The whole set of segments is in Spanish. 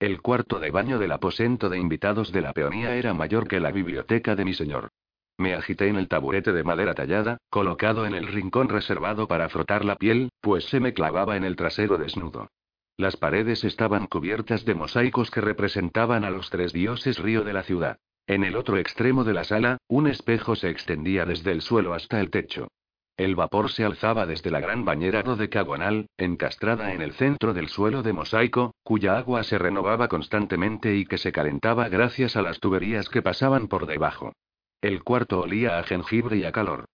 El cuarto de baño del aposento de invitados de la peonía era mayor que la biblioteca de mi señor. Me agité en el taburete de madera tallada, colocado en el rincón reservado para frotar la piel, pues se me clavaba en el trasero desnudo. Las paredes estaban cubiertas de mosaicos que representaban a los tres dioses río de la ciudad. En el otro extremo de la sala, un espejo se extendía desde el suelo hasta el techo. El vapor se alzaba desde la gran bañera dodecagonal, encastrada en el centro del suelo de mosaico, cuya agua se renovaba constantemente y que se calentaba gracias a las tuberías que pasaban por debajo. El cuarto olía a jengibre y a calor.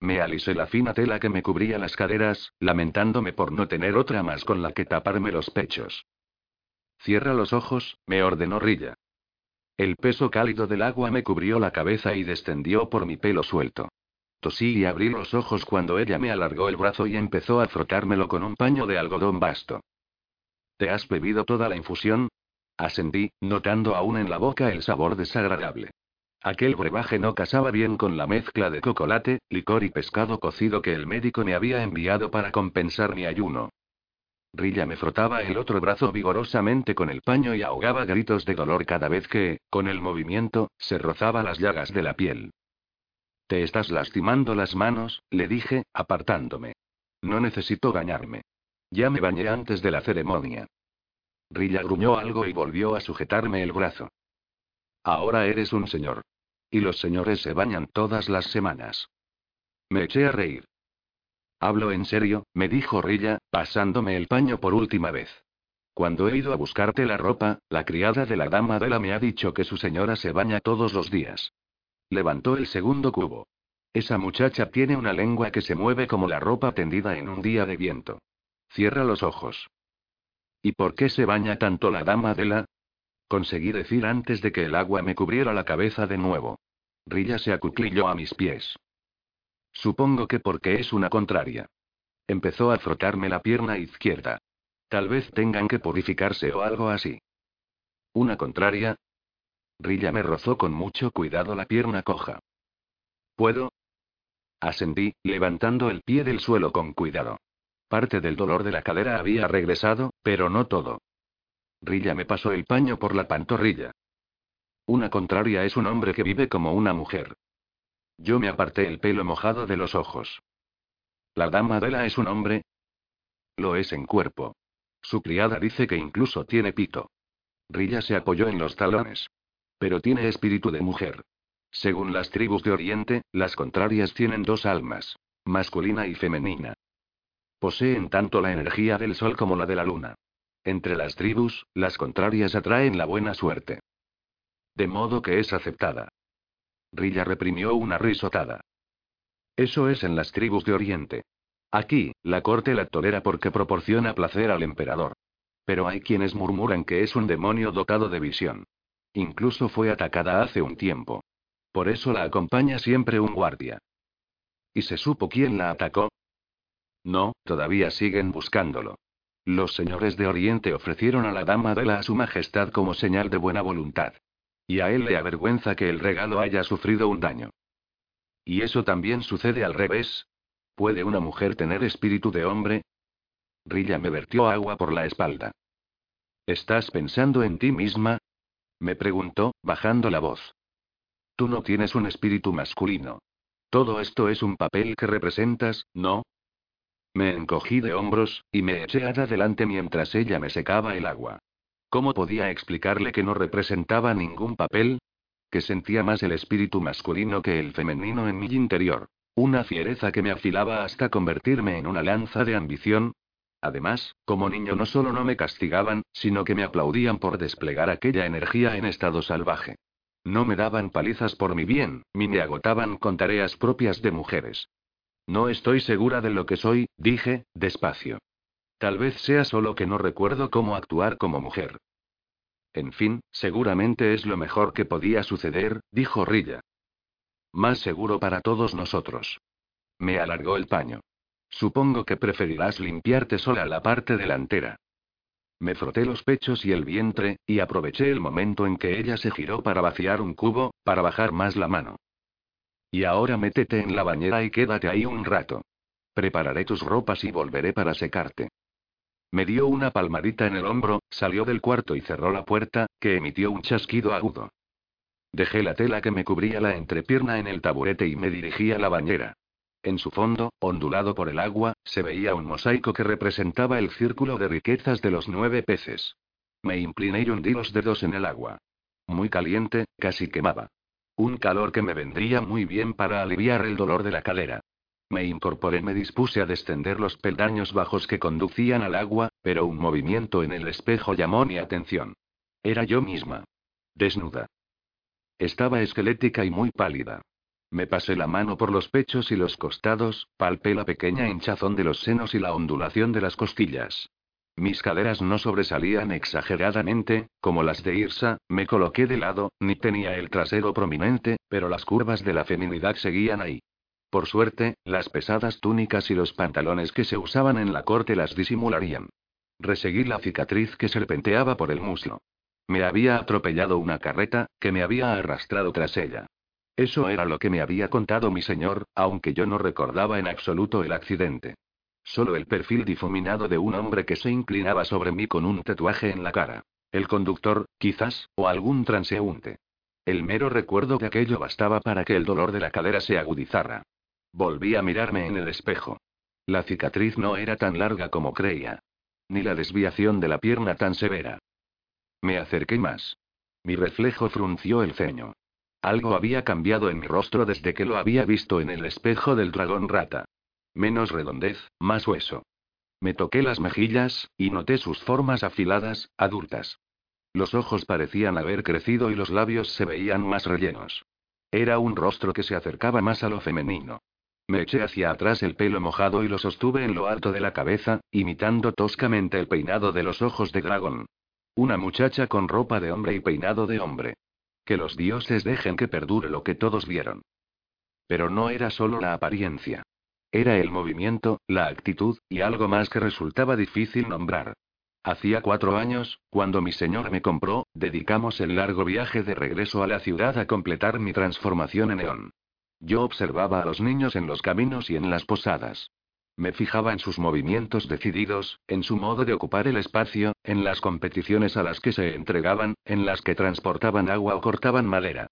Me alisé la fina tela que me cubría las caderas, lamentándome por no tener otra más con la que taparme los pechos. Cierra los ojos, me ordenó Rilla. El peso cálido del agua me cubrió la cabeza y descendió por mi pelo suelto. Tosí y abrí los ojos cuando ella me alargó el brazo y empezó a frotármelo con un paño de algodón vasto. ¿Te has bebido toda la infusión? Asentí, notando aún en la boca el sabor desagradable. Aquel brebaje no casaba bien con la mezcla de chocolate, licor y pescado cocido que el médico me había enviado para compensar mi ayuno. Rilla me frotaba el otro brazo vigorosamente con el paño y ahogaba gritos de dolor cada vez que, con el movimiento, se rozaba las llagas de la piel. Te estás lastimando las manos, le dije, apartándome. No necesito gañarme. Ya me bañé antes de la ceremonia. Rilla gruñó algo y volvió a sujetarme el brazo. Ahora eres un señor. Y los señores se bañan todas las semanas. Me eché a reír. Hablo en serio, me dijo Rilla, pasándome el paño por última vez. Cuando he ido a buscarte la ropa, la criada de la dama de la me ha dicho que su señora se baña todos los días. Levantó el segundo cubo. Esa muchacha tiene una lengua que se mueve como la ropa tendida en un día de viento. Cierra los ojos. ¿Y por qué se baña tanto la dama de la? Conseguí decir antes de que el agua me cubriera la cabeza de nuevo. Rilla se acuclilló a mis pies. Supongo que porque es una contraria. Empezó a frotarme la pierna izquierda. Tal vez tengan que purificarse o algo así. ¿Una contraria? Rilla me rozó con mucho cuidado la pierna coja. ¿Puedo? Asentí, levantando el pie del suelo con cuidado. Parte del dolor de la cadera había regresado, pero no todo. Rilla me pasó el paño por la pantorrilla. Una contraria es un hombre que vive como una mujer. Yo me aparté el pelo mojado de los ojos. ¿La dama Dela es un hombre? Lo es en cuerpo. Su criada dice que incluso tiene pito. Rilla se apoyó en los talones. Pero tiene espíritu de mujer. Según las tribus de Oriente, las contrarias tienen dos almas, masculina y femenina. Poseen tanto la energía del sol como la de la luna. Entre las tribus, las contrarias atraen la buena suerte. De modo que es aceptada. Rilla reprimió una risotada. Eso es en las tribus de Oriente. Aquí, la corte la tolera porque proporciona placer al emperador. Pero hay quienes murmuran que es un demonio dotado de visión. Incluso fue atacada hace un tiempo. Por eso la acompaña siempre un guardia. ¿Y se supo quién la atacó? No, todavía siguen buscándolo. Los señores de Oriente ofrecieron a la dama de la a su majestad como señal de buena voluntad. Y a él le avergüenza que el regalo haya sufrido un daño. ¿Y eso también sucede al revés? ¿Puede una mujer tener espíritu de hombre? Rilla me vertió agua por la espalda. ¿Estás pensando en ti misma? Me preguntó, bajando la voz. Tú no tienes un espíritu masculino. Todo esto es un papel que representas, ¿no? Me encogí de hombros, y me eché adelante mientras ella me secaba el agua. ¿Cómo podía explicarle que no representaba ningún papel? Que sentía más el espíritu masculino que el femenino en mi interior. Una fiereza que me afilaba hasta convertirme en una lanza de ambición. Además, como niño no solo no me castigaban, sino que me aplaudían por desplegar aquella energía en estado salvaje. No me daban palizas por mi bien, ni me agotaban con tareas propias de mujeres. No estoy segura de lo que soy, dije, despacio. Tal vez sea solo que no recuerdo cómo actuar como mujer. En fin, seguramente es lo mejor que podía suceder, dijo Rilla. Más seguro para todos nosotros. Me alargó el paño. Supongo que preferirás limpiarte sola la parte delantera. Me froté los pechos y el vientre, y aproveché el momento en que ella se giró para vaciar un cubo, para bajar más la mano. Y ahora métete en la bañera y quédate ahí un rato. Prepararé tus ropas y volveré para secarte. Me dio una palmadita en el hombro, salió del cuarto y cerró la puerta, que emitió un chasquido agudo. Dejé la tela que me cubría la entrepierna en el taburete y me dirigí a la bañera. En su fondo, ondulado por el agua, se veía un mosaico que representaba el círculo de riquezas de los nueve peces. Me incliné y hundí los dedos en el agua. Muy caliente, casi quemaba. Un calor que me vendría muy bien para aliviar el dolor de la cadera. Me incorporé, me dispuse a descender los peldaños bajos que conducían al agua, pero un movimiento en el espejo llamó mi atención. Era yo misma. Desnuda. Estaba esquelética y muy pálida. Me pasé la mano por los pechos y los costados, palpé la pequeña hinchazón de los senos y la ondulación de las costillas. Mis caderas no sobresalían exageradamente, como las de Irsa, me coloqué de lado, ni tenía el trasero prominente, pero las curvas de la feminidad seguían ahí. Por suerte, las pesadas túnicas y los pantalones que se usaban en la corte las disimularían. Reseguí la cicatriz que serpenteaba por el muslo. Me había atropellado una carreta, que me había arrastrado tras ella. Eso era lo que me había contado mi señor, aunque yo no recordaba en absoluto el accidente. Solo el perfil difuminado de un hombre que se inclinaba sobre mí con un tatuaje en la cara. El conductor, quizás, o algún transeúnte. El mero recuerdo de aquello bastaba para que el dolor de la cadera se agudizara. Volví a mirarme en el espejo. La cicatriz no era tan larga como creía. Ni la desviación de la pierna tan severa. Me acerqué más. Mi reflejo frunció el ceño. Algo había cambiado en mi rostro desde que lo había visto en el espejo del dragón rata. Menos redondez, más hueso. Me toqué las mejillas, y noté sus formas afiladas, adultas. Los ojos parecían haber crecido y los labios se veían más rellenos. Era un rostro que se acercaba más a lo femenino. Me eché hacia atrás el pelo mojado y lo sostuve en lo alto de la cabeza, imitando toscamente el peinado de los ojos de dragón. Una muchacha con ropa de hombre y peinado de hombre. Que los dioses dejen que perdure lo que todos vieron. Pero no era solo la apariencia. Era el movimiento, la actitud, y algo más que resultaba difícil nombrar. Hacía cuatro años, cuando mi señor me compró, dedicamos el largo viaje de regreso a la ciudad a completar mi transformación en Eón. Yo observaba a los niños en los caminos y en las posadas. Me fijaba en sus movimientos decididos, en su modo de ocupar el espacio, en las competiciones a las que se entregaban, en las que transportaban agua o cortaban madera.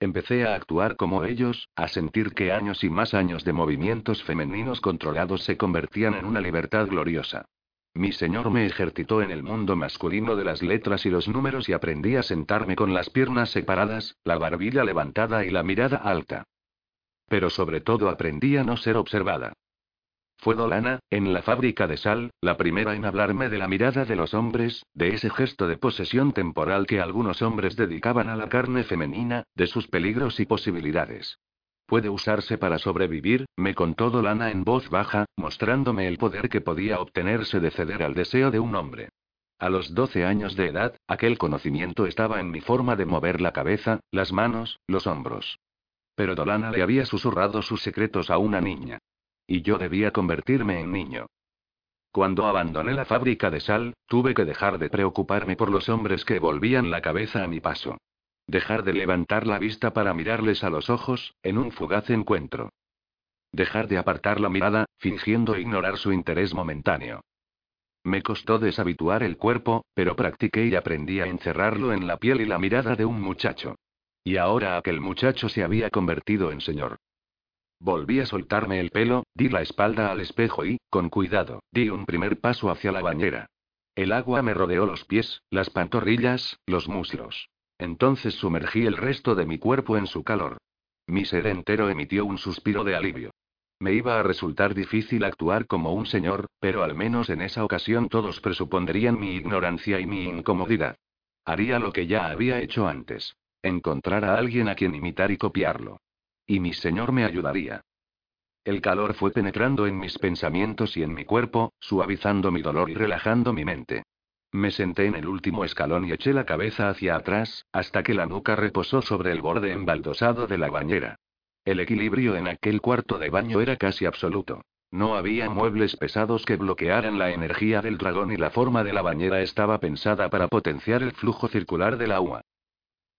Empecé a actuar como ellos, a sentir que años y más años de movimientos femeninos controlados se convertían en una libertad gloriosa. Mi señor me ejercitó en el mundo masculino de las letras y los números y aprendí a sentarme con las piernas separadas, la barbilla levantada y la mirada alta. Pero sobre todo aprendí a no ser observada. Fue Dolana, en la fábrica de sal, la primera en hablarme de la mirada de los hombres, de ese gesto de posesión temporal que algunos hombres dedicaban a la carne femenina, de sus peligros y posibilidades. Puede usarse para sobrevivir, me contó Dolana en voz baja, mostrándome el poder que podía obtenerse de ceder al deseo de un hombre. A los 12 años de edad, aquel conocimiento estaba en mi forma de mover la cabeza, las manos, los hombros. Pero Dolana le había susurrado sus secretos a una niña. Y yo debía convertirme en niño. Cuando abandoné la fábrica de sal, tuve que dejar de preocuparme por los hombres que volvían la cabeza a mi paso. Dejar de levantar la vista para mirarles a los ojos, en un fugaz encuentro. Dejar de apartar la mirada, fingiendo ignorar su interés momentáneo. Me costó deshabituar el cuerpo, pero practiqué y aprendí a encerrarlo en la piel y la mirada de un muchacho. Y ahora aquel muchacho se había convertido en señor. Volví a soltarme el pelo, di la espalda al espejo y, con cuidado, di un primer paso hacia la bañera. El agua me rodeó los pies, las pantorrillas, los muslos. Entonces sumergí el resto de mi cuerpo en su calor. Mi ser entero emitió un suspiro de alivio. Me iba a resultar difícil actuar como un señor, pero al menos en esa ocasión todos presupondrían mi ignorancia y mi incomodidad. Haría lo que ya había hecho antes. Encontrar a alguien a quien imitar y copiarlo. Y mi señor me ayudaría. El calor fue penetrando en mis pensamientos y en mi cuerpo, suavizando mi dolor y relajando mi mente. Me senté en el último escalón y eché la cabeza hacia atrás, hasta que la nuca reposó sobre el borde embaldosado de la bañera. El equilibrio en aquel cuarto de baño era casi absoluto. No había muebles pesados que bloquearan la energía del dragón y la forma de la bañera estaba pensada para potenciar el flujo circular del agua.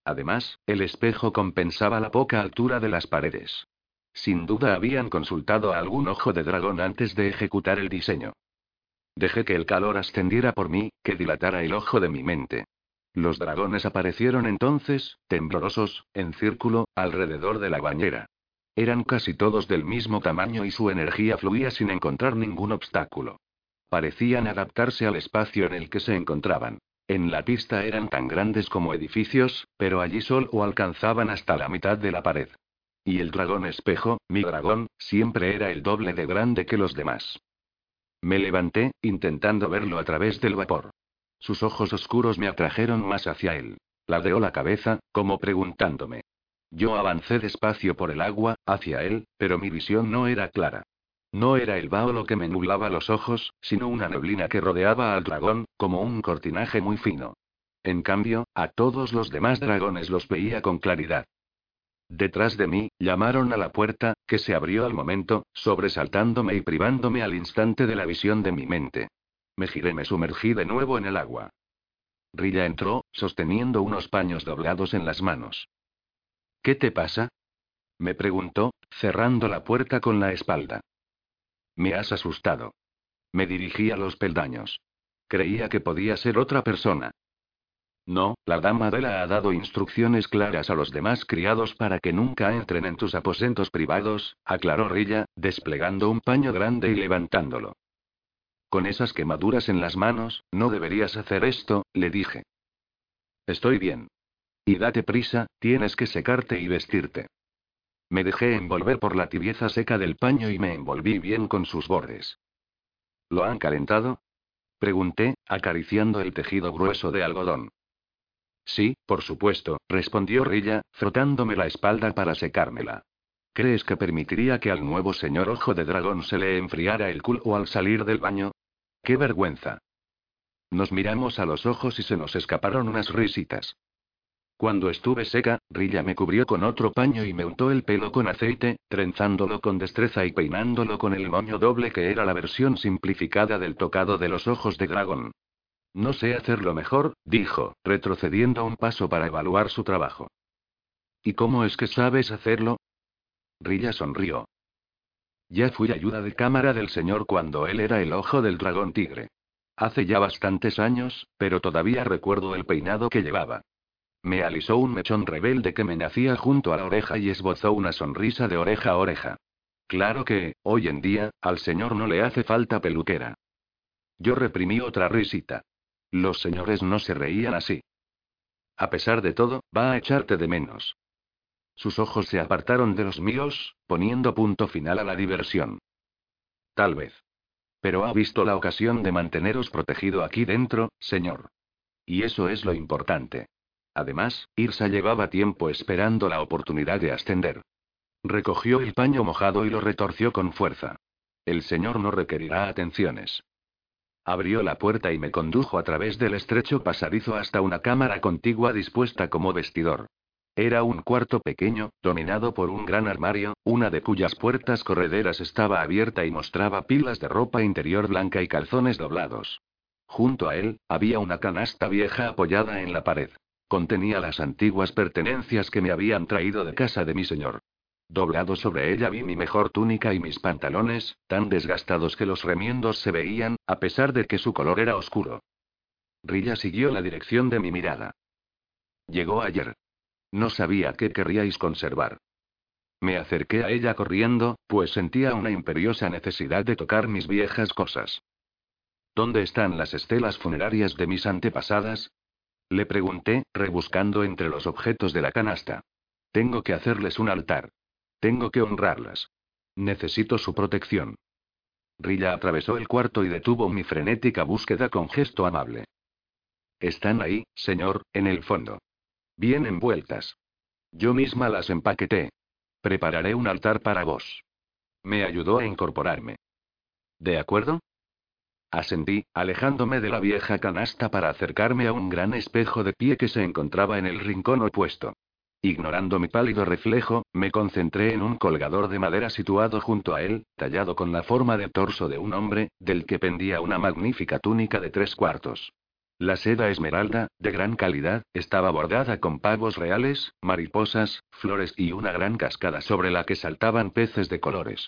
Además, el espejo compensaba la poca altura de las paredes. Sin duda habían consultado a algún ojo de dragón antes de ejecutar el diseño. Dejé que el calor ascendiera por mí, que dilatara el ojo de mi mente. Los dragones aparecieron entonces, temblorosos, en círculo, alrededor de la bañera. Eran casi todos del mismo tamaño y su energía fluía sin encontrar ningún obstáculo. Parecían adaptarse al espacio en el que se encontraban. En la pista eran tan grandes como edificios, pero allí solo alcanzaban hasta la mitad de la pared. Y el dragón espejo, mi dragón, siempre era el doble de grande que los demás. Me levanté, intentando verlo a través del vapor. Sus ojos oscuros me atrajeron más hacia él. Ladeó la cabeza, como preguntándome. Yo avancé despacio por el agua, hacia él, pero mi visión no era clara. No era el vaho lo que me nublaba los ojos, sino una neblina que rodeaba al dragón, como un cortinaje muy fino. En cambio, a todos los demás dragones los veía con claridad. Detrás de mí, llamaron a la puerta, que se abrió al momento, sobresaltándome y privándome al instante de la visión de mi mente. Me giré, me sumergí de nuevo en el agua. Rilla entró, sosteniendo unos paños doblados en las manos. ¿Qué te pasa? me preguntó, cerrando la puerta con la espalda. Me has asustado. Me dirigí a los peldaños. Creía que podía ser otra persona. No, la dama Dela ha dado instrucciones claras a los demás criados para que nunca entren en tus aposentos privados, aclaró Rilla, desplegando un paño grande y levantándolo. Con esas quemaduras en las manos, no deberías hacer esto, le dije. Estoy bien. Y date prisa, tienes que secarte y vestirte. Me dejé envolver por la tibieza seca del paño y me envolví bien con sus bordes. ¿Lo han calentado? Pregunté, acariciando el tejido grueso de algodón. Sí, por supuesto, respondió Rilla, frotándome la espalda para secármela. ¿Crees que permitiría que al nuevo señor Ojo de Dragón se le enfriara el culo al salir del baño? ¡Qué vergüenza! Nos miramos a los ojos y se nos escaparon unas risitas. Cuando estuve seca, Rilla me cubrió con otro paño y me untó el pelo con aceite, trenzándolo con destreza y peinándolo con el moño doble que era la versión simplificada del tocado de los ojos de dragón. No sé hacerlo mejor, dijo, retrocediendo un paso para evaluar su trabajo. ¿Y cómo es que sabes hacerlo? Rilla sonrió. Ya fui ayuda de cámara del señor cuando él era el ojo del dragón tigre. Hace ya bastantes años, pero todavía recuerdo el peinado que llevaba. Me alisó un mechón rebelde que me nacía junto a la oreja y esbozó una sonrisa de oreja a oreja. Claro que, hoy en día, al señor no le hace falta peluquera. Yo reprimí otra risita. Los señores no se reían así. A pesar de todo, va a echarte de menos. Sus ojos se apartaron de los míos, poniendo punto final a la diversión. Tal vez. Pero ha visto la ocasión de manteneros protegido aquí dentro, señor. Y eso es lo importante. Además, Irsa llevaba tiempo esperando la oportunidad de ascender. Recogió el paño mojado y lo retorció con fuerza. El señor no requerirá atenciones. Abrió la puerta y me condujo a través del estrecho pasadizo hasta una cámara contigua dispuesta como vestidor. Era un cuarto pequeño, dominado por un gran armario, una de cuyas puertas correderas estaba abierta y mostraba pilas de ropa interior blanca y calzones doblados. Junto a él, había una canasta vieja apoyada en la pared. Contenía las antiguas pertenencias que me habían traído de casa de mi señor. Doblado sobre ella vi mi mejor túnica y mis pantalones, tan desgastados que los remiendos se veían, a pesar de que su color era oscuro. Rilla siguió la dirección de mi mirada. Llegó ayer. No sabía qué querríais conservar. Me acerqué a ella corriendo, pues sentía una imperiosa necesidad de tocar mis viejas cosas. ¿Dónde están las estelas funerarias de mis antepasadas? Le pregunté, rebuscando entre los objetos de la canasta. Tengo que hacerles un altar. Tengo que honrarlas. Necesito su protección. Rilla atravesó el cuarto y detuvo mi frenética búsqueda con gesto amable. Están ahí, señor, en el fondo. Bien envueltas. Yo misma las empaqueté. Prepararé un altar para vos. Me ayudó a incorporarme. ¿De acuerdo? Asentí, alejándome de la vieja canasta para acercarme a un gran espejo de pie que se encontraba en el rincón opuesto. Ignorando mi pálido reflejo, me concentré en un colgador de madera situado junto a él, tallado con la forma de torso de un hombre, del que pendía una magnífica túnica de tres cuartos. La seda esmeralda, de gran calidad, estaba bordada con pavos reales, mariposas, flores y una gran cascada sobre la que saltaban peces de colores.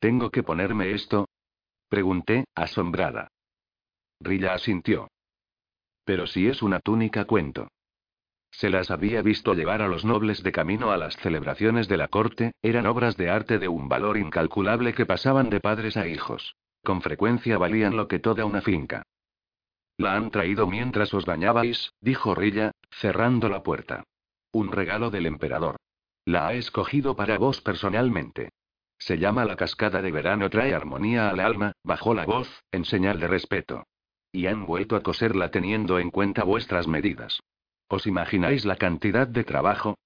¿Tengo que ponerme esto? Pregunté, asombrada. Rilla asintió. Pero si es una túnica, cuento. Se las había visto llevar a los nobles de camino a las celebraciones de la corte, eran obras de arte de un valor incalculable que pasaban de padres a hijos. Con frecuencia valían lo que toda una finca. La han traído mientras os bañabais, dijo Rilla, cerrando la puerta. Un regalo del emperador. La ha escogido para vos personalmente. Se llama la cascada de verano, trae armonía al alma, bajó la voz, en señal de respeto. Y han vuelto a coserla teniendo en cuenta vuestras medidas. ¿Os imagináis la cantidad de trabajo?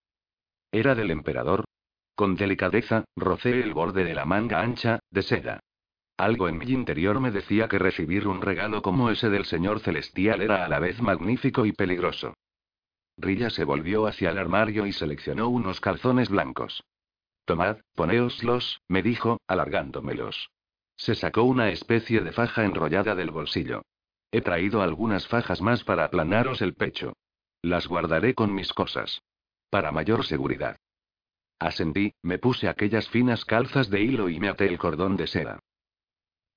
Era del emperador. Con delicadeza, rocé el borde de la manga ancha, de seda. Algo en mi interior me decía que recibir un regalo como ese del Señor Celestial era a la vez magnífico y peligroso. Rilla se volvió hacia el armario y seleccionó unos calzones blancos. Tomad, ponéoslos, me dijo, alargándomelos. Se sacó una especie de faja enrollada del bolsillo. He traído algunas fajas más para aplanaros el pecho. Las guardaré con mis cosas. Para mayor seguridad. Asentí, me puse aquellas finas calzas de hilo y me até el cordón de seda.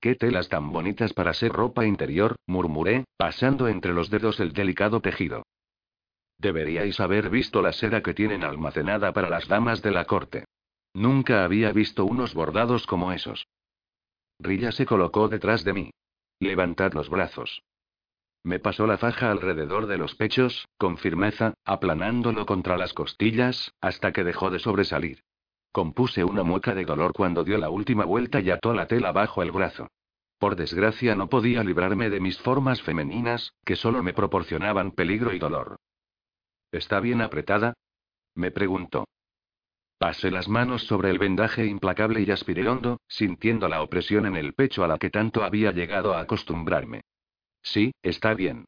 Qué telas tan bonitas para ser ropa interior, murmuré, pasando entre los dedos el delicado tejido. Deberíais haber visto la seda que tienen almacenada para las damas de la corte. Nunca había visto unos bordados como esos. Rilla se colocó detrás de mí. Levantad los brazos. Me pasó la faja alrededor de los pechos, con firmeza, aplanándolo contra las costillas, hasta que dejó de sobresalir. Compuse una mueca de dolor cuando dio la última vuelta y ató la tela bajo el brazo. Por desgracia no podía librarme de mis formas femeninas, que solo me proporcionaban peligro y dolor. ¿Está bien apretada? me preguntó. Pasé las manos sobre el vendaje implacable y aspiré hondo, sintiendo la opresión en el pecho a la que tanto había llegado a acostumbrarme. Sí, está bien.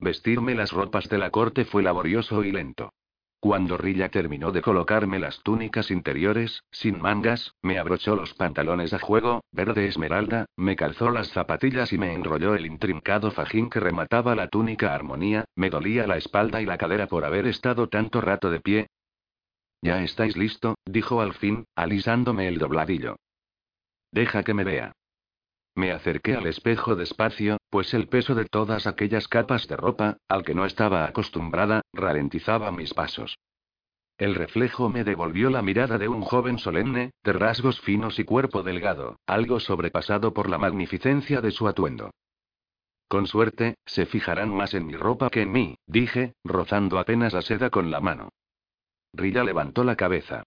Vestirme las ropas de la corte fue laborioso y lento. Cuando Rilla terminó de colocarme las túnicas interiores, sin mangas, me abrochó los pantalones a juego, verde esmeralda, me calzó las zapatillas y me enrolló el intrincado fajín que remataba la túnica armonía, me dolía la espalda y la cadera por haber estado tanto rato de pie. Ya estáis listo, dijo al fin, alisándome el dobladillo. Deja que me vea. Me acerqué al espejo despacio, pues el peso de todas aquellas capas de ropa, al que no estaba acostumbrada, ralentizaba mis pasos. El reflejo me devolvió la mirada de un joven solemne, de rasgos finos y cuerpo delgado, algo sobrepasado por la magnificencia de su atuendo. Con suerte, se fijarán más en mi ropa que en mí, dije, rozando apenas la seda con la mano. Rilla levantó la cabeza.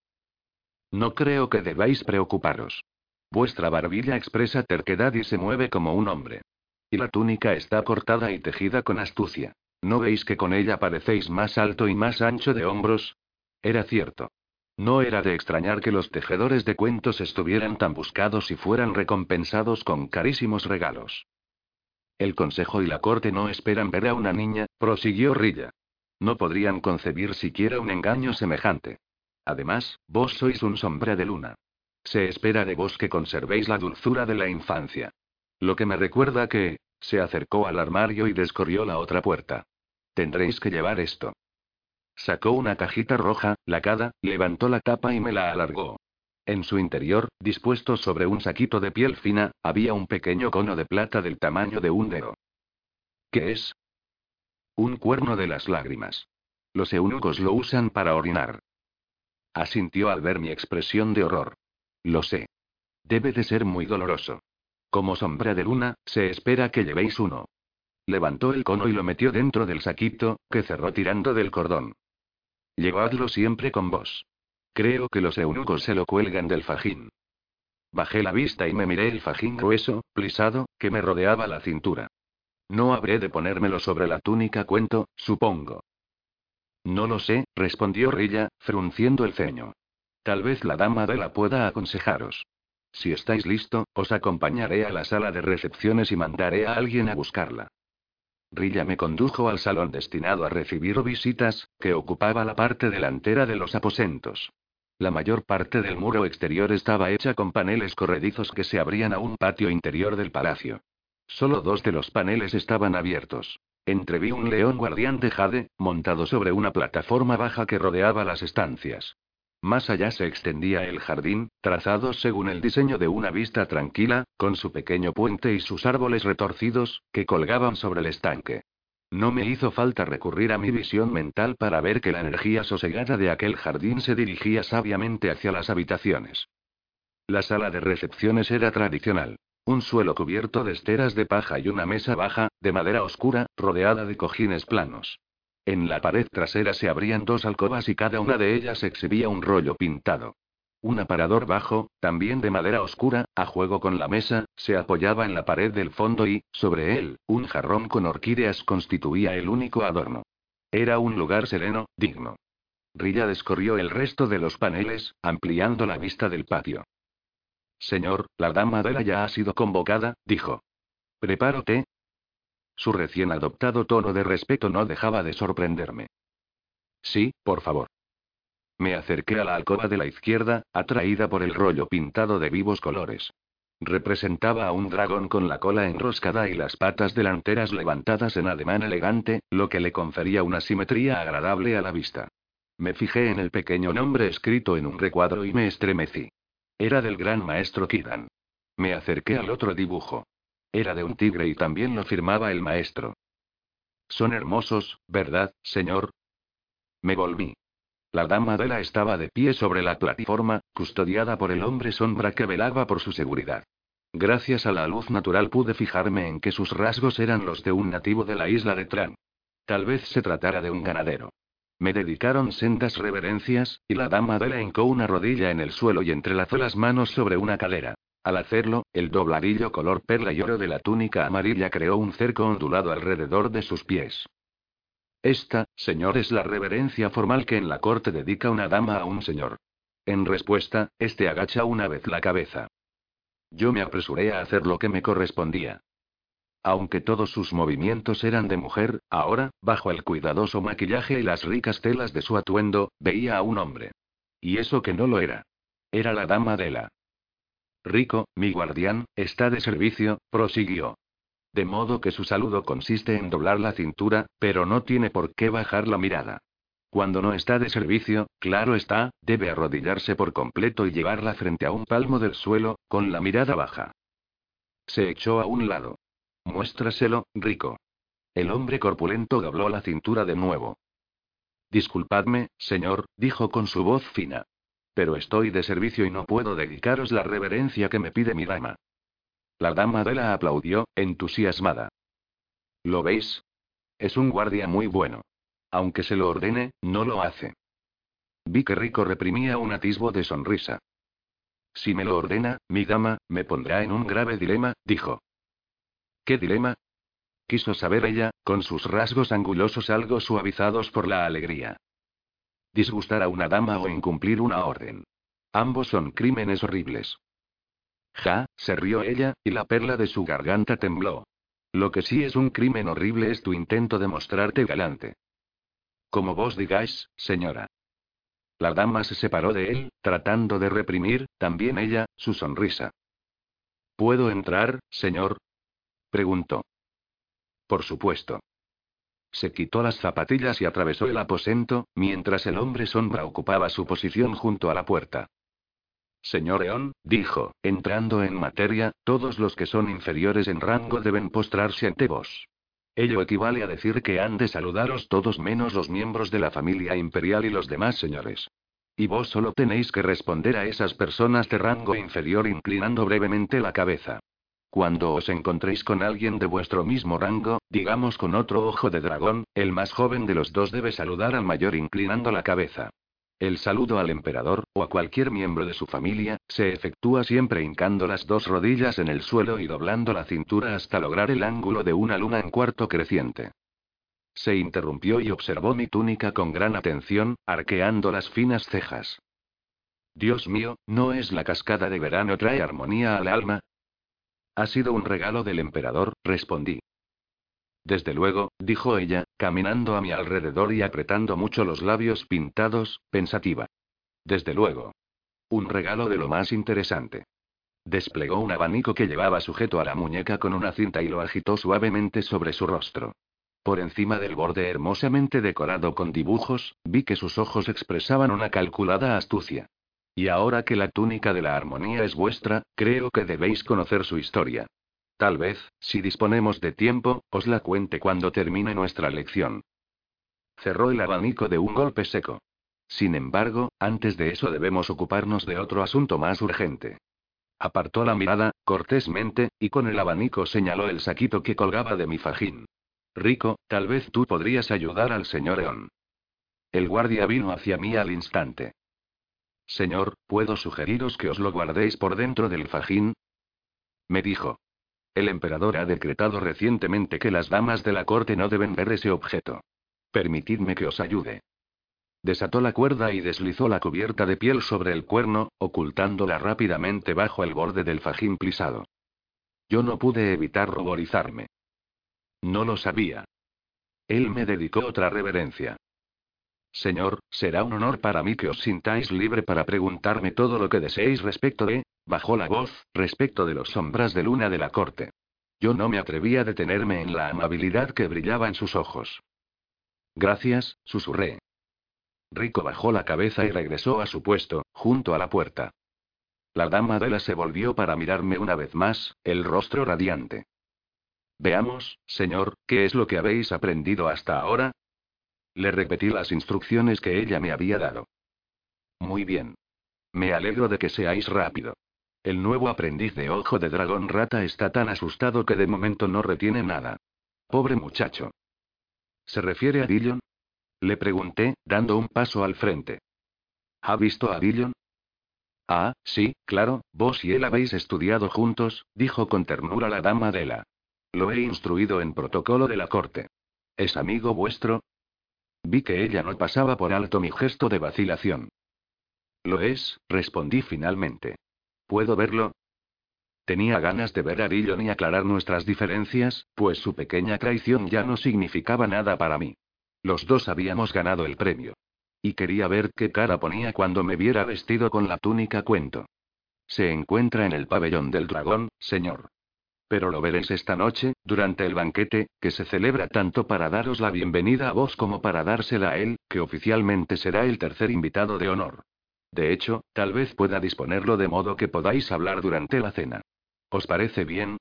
No creo que debáis preocuparos. Vuestra barbilla expresa terquedad y se mueve como un hombre. Y la túnica está cortada y tejida con astucia. ¿No veis que con ella parecéis más alto y más ancho de hombros? Era cierto. No era de extrañar que los tejedores de cuentos estuvieran tan buscados y fueran recompensados con carísimos regalos. El consejo y la corte no esperan ver a una niña, prosiguió Rilla. No podrían concebir siquiera un engaño semejante. Además, vos sois un sombra de luna. Se espera de vos que conservéis la dulzura de la infancia. Lo que me recuerda que... Se acercó al armario y descorrió la otra puerta. Tendréis que llevar esto. Sacó una cajita roja, lacada, levantó la tapa y me la alargó. En su interior, dispuesto sobre un saquito de piel fina, había un pequeño cono de plata del tamaño de un dedo. ¿Qué es? Un cuerno de las lágrimas. Los eunucos lo usan para orinar. Asintió al ver mi expresión de horror. Lo sé. Debe de ser muy doloroso. Como sombra de luna, se espera que llevéis uno. Levantó el cono y lo metió dentro del saquito, que cerró tirando del cordón. Llevadlo siempre con vos. Creo que los eunucos se lo cuelgan del fajín. Bajé la vista y me miré el fajín grueso, plisado, que me rodeaba la cintura. No habré de ponérmelo sobre la túnica, cuento, supongo. No lo sé, respondió Rilla, frunciendo el ceño. Tal vez la dama de la pueda aconsejaros. Si estáis listo, os acompañaré a la sala de recepciones y mandaré a alguien a buscarla. Rilla me condujo al salón destinado a recibir visitas, que ocupaba la parte delantera de los aposentos. La mayor parte del muro exterior estaba hecha con paneles corredizos que se abrían a un patio interior del palacio. Solo dos de los paneles estaban abiertos. Entreví un león guardián de jade, montado sobre una plataforma baja que rodeaba las estancias. Más allá se extendía el jardín, trazado según el diseño de una vista tranquila, con su pequeño puente y sus árboles retorcidos, que colgaban sobre el estanque. No me hizo falta recurrir a mi visión mental para ver que la energía sosegada de aquel jardín se dirigía sabiamente hacia las habitaciones. La sala de recepciones era tradicional. Un suelo cubierto de esteras de paja y una mesa baja, de madera oscura, rodeada de cojines planos. En la pared trasera se abrían dos alcobas y cada una de ellas exhibía un rollo pintado. Un aparador bajo, también de madera oscura, a juego con la mesa, se apoyaba en la pared del fondo y, sobre él, un jarrón con orquídeas constituía el único adorno. Era un lugar sereno, digno. Rilla descorrió el resto de los paneles, ampliando la vista del patio. Señor, la dama de la ya ha sido convocada, dijo. Preparo té, su recién adoptado tono de respeto no dejaba de sorprenderme. Sí, por favor. Me acerqué a la alcoba de la izquierda, atraída por el rollo pintado de vivos colores. Representaba a un dragón con la cola enroscada y las patas delanteras levantadas en ademán elegante, lo que le confería una simetría agradable a la vista. Me fijé en el pequeño nombre escrito en un recuadro y me estremecí. Era del gran maestro Kidan. Me acerqué al otro dibujo. Era de un tigre y también lo firmaba el maestro. Son hermosos, ¿verdad, señor? Me volví. La dama Dela estaba de pie sobre la plataforma, custodiada por el hombre sombra que velaba por su seguridad. Gracias a la luz natural pude fijarme en que sus rasgos eran los de un nativo de la isla de Tran. Tal vez se tratara de un ganadero. Me dedicaron sendas reverencias, y la dama Dela hincó una rodilla en el suelo y entrelazó las manos sobre una cadera. Al hacerlo, el dobladillo color perla y oro de la túnica amarilla creó un cerco ondulado alrededor de sus pies. Esta, señor, es la reverencia formal que en la corte dedica una dama a un señor. En respuesta, este agacha una vez la cabeza. Yo me apresuré a hacer lo que me correspondía. Aunque todos sus movimientos eran de mujer, ahora, bajo el cuidadoso maquillaje y las ricas telas de su atuendo, veía a un hombre. Y eso que no lo era. Era la dama de la Rico, mi guardián, está de servicio, prosiguió. De modo que su saludo consiste en doblar la cintura, pero no tiene por qué bajar la mirada. Cuando no está de servicio, claro está, debe arrodillarse por completo y llevarla frente a un palmo del suelo, con la mirada baja. Se echó a un lado. Muéstraselo, Rico. El hombre corpulento dobló la cintura de nuevo. Disculpadme, señor, dijo con su voz fina. Pero estoy de servicio y no puedo dedicaros la reverencia que me pide mi dama. La dama de la aplaudió, entusiasmada. ¿Lo veis? Es un guardia muy bueno. Aunque se lo ordene, no lo hace. Vi que Rico reprimía un atisbo de sonrisa. Si me lo ordena, mi dama, me pondrá en un grave dilema, dijo. ¿Qué dilema? Quiso saber ella, con sus rasgos angulosos algo suavizados por la alegría disgustar a una dama o incumplir una orden. Ambos son crímenes horribles. Ja, se rió ella, y la perla de su garganta tembló. Lo que sí es un crimen horrible es tu intento de mostrarte galante. Como vos digáis, señora. La dama se separó de él, tratando de reprimir, también ella, su sonrisa. ¿Puedo entrar, señor? Preguntó. Por supuesto. Se quitó las zapatillas y atravesó el aposento, mientras el hombre sombra ocupaba su posición junto a la puerta. Señor Eon, dijo, entrando en materia, todos los que son inferiores en rango deben postrarse ante vos. Ello equivale a decir que han de saludaros todos menos los miembros de la familia imperial y los demás señores. Y vos solo tenéis que responder a esas personas de rango inferior inclinando brevemente la cabeza. Cuando os encontréis con alguien de vuestro mismo rango, digamos con otro ojo de dragón, el más joven de los dos debe saludar al mayor inclinando la cabeza. El saludo al emperador, o a cualquier miembro de su familia, se efectúa siempre hincando las dos rodillas en el suelo y doblando la cintura hasta lograr el ángulo de una luna en cuarto creciente. Se interrumpió y observó mi túnica con gran atención, arqueando las finas cejas. Dios mío, ¿no es la cascada de verano trae armonía al alma? Ha sido un regalo del emperador, respondí. Desde luego, dijo ella, caminando a mi alrededor y apretando mucho los labios pintados, pensativa. Desde luego. Un regalo de lo más interesante. Desplegó un abanico que llevaba sujeto a la muñeca con una cinta y lo agitó suavemente sobre su rostro. Por encima del borde hermosamente decorado con dibujos, vi que sus ojos expresaban una calculada astucia. Y ahora que la túnica de la armonía es vuestra, creo que debéis conocer su historia. Tal vez, si disponemos de tiempo, os la cuente cuando termine nuestra lección. Cerró el abanico de un golpe seco. Sin embargo, antes de eso debemos ocuparnos de otro asunto más urgente. Apartó la mirada, cortésmente, y con el abanico señaló el saquito que colgaba de mi fajín. Rico, tal vez tú podrías ayudar al señor Eon. El guardia vino hacia mí al instante. Señor, ¿puedo sugeriros que os lo guardéis por dentro del fajín? Me dijo. El emperador ha decretado recientemente que las damas de la corte no deben ver ese objeto. Permitidme que os ayude. Desató la cuerda y deslizó la cubierta de piel sobre el cuerno, ocultándola rápidamente bajo el borde del fajín plisado. Yo no pude evitar ruborizarme. No lo sabía. Él me dedicó otra reverencia. Señor, será un honor para mí que os sintáis libre para preguntarme todo lo que deseéis respecto de, bajó la voz, respecto de los sombras de luna de la corte. Yo no me atreví a detenerme en la amabilidad que brillaba en sus ojos. Gracias, susurré. Rico bajó la cabeza y regresó a su puesto, junto a la puerta. La dama de la se volvió para mirarme una vez más, el rostro radiante. Veamos, señor, ¿qué es lo que habéis aprendido hasta ahora? Le repetí las instrucciones que ella me había dado. Muy bien. Me alegro de que seáis rápido. El nuevo aprendiz de ojo de dragón rata está tan asustado que de momento no retiene nada. Pobre muchacho. ¿Se refiere a Dillon? Le pregunté, dando un paso al frente. ¿Ha visto a Dillon? Ah, sí, claro, vos y él habéis estudiado juntos, dijo con ternura la dama de la. Lo he instruido en protocolo de la corte. ¿Es amigo vuestro? Vi que ella no pasaba por alto mi gesto de vacilación. Lo es, respondí finalmente. ¿Puedo verlo? Tenía ganas de ver a Dillon y aclarar nuestras diferencias, pues su pequeña traición ya no significaba nada para mí. Los dos habíamos ganado el premio. Y quería ver qué cara ponía cuando me viera vestido con la túnica cuento. Se encuentra en el pabellón del dragón, señor. Pero lo veréis esta noche, durante el banquete, que se celebra tanto para daros la bienvenida a vos como para dársela a él, que oficialmente será el tercer invitado de honor. De hecho, tal vez pueda disponerlo de modo que podáis hablar durante la cena. ¿Os parece bien?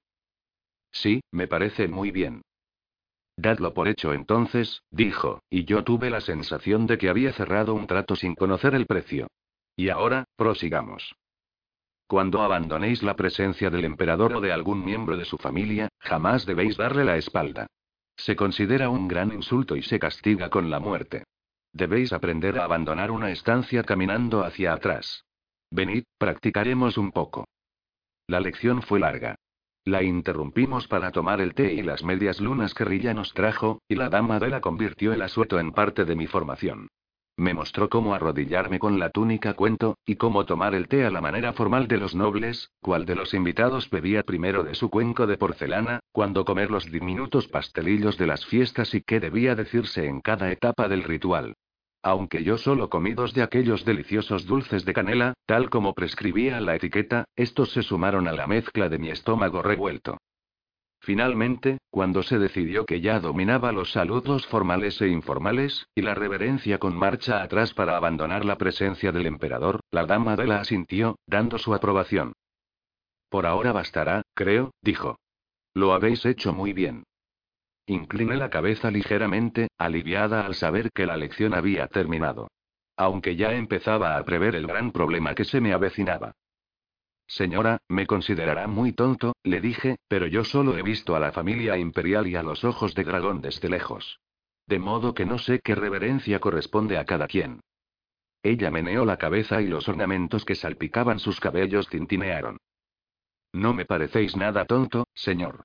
Sí, me parece muy bien. Dadlo por hecho entonces, dijo, y yo tuve la sensación de que había cerrado un trato sin conocer el precio. Y ahora, prosigamos. Cuando abandonéis la presencia del emperador o de algún miembro de su familia, jamás debéis darle la espalda. Se considera un gran insulto y se castiga con la muerte. Debéis aprender a abandonar una estancia caminando hacia atrás. Venid, practicaremos un poco. La lección fue larga. La interrumpimos para tomar el té y las medias lunas que Rilla nos trajo, y la dama de la convirtió el asueto en parte de mi formación. Me mostró cómo arrodillarme con la túnica cuento, y cómo tomar el té a la manera formal de los nobles, cuál de los invitados bebía primero de su cuenco de porcelana, cuándo comer los diminutos pastelillos de las fiestas y qué debía decirse en cada etapa del ritual. Aunque yo solo comí dos de aquellos deliciosos dulces de canela, tal como prescribía la etiqueta, estos se sumaron a la mezcla de mi estómago revuelto. Finalmente, cuando se decidió que ya dominaba los saludos formales e informales, y la reverencia con marcha atrás para abandonar la presencia del emperador, la dama de la asintió, dando su aprobación. Por ahora bastará, creo, dijo. Lo habéis hecho muy bien. Incliné la cabeza ligeramente, aliviada al saber que la lección había terminado. Aunque ya empezaba a prever el gran problema que se me avecinaba. Señora, me considerará muy tonto, le dije, pero yo solo he visto a la familia imperial y a los ojos de dragón desde lejos. De modo que no sé qué reverencia corresponde a cada quien. Ella meneó la cabeza y los ornamentos que salpicaban sus cabellos tintinearon. No me parecéis nada tonto, señor.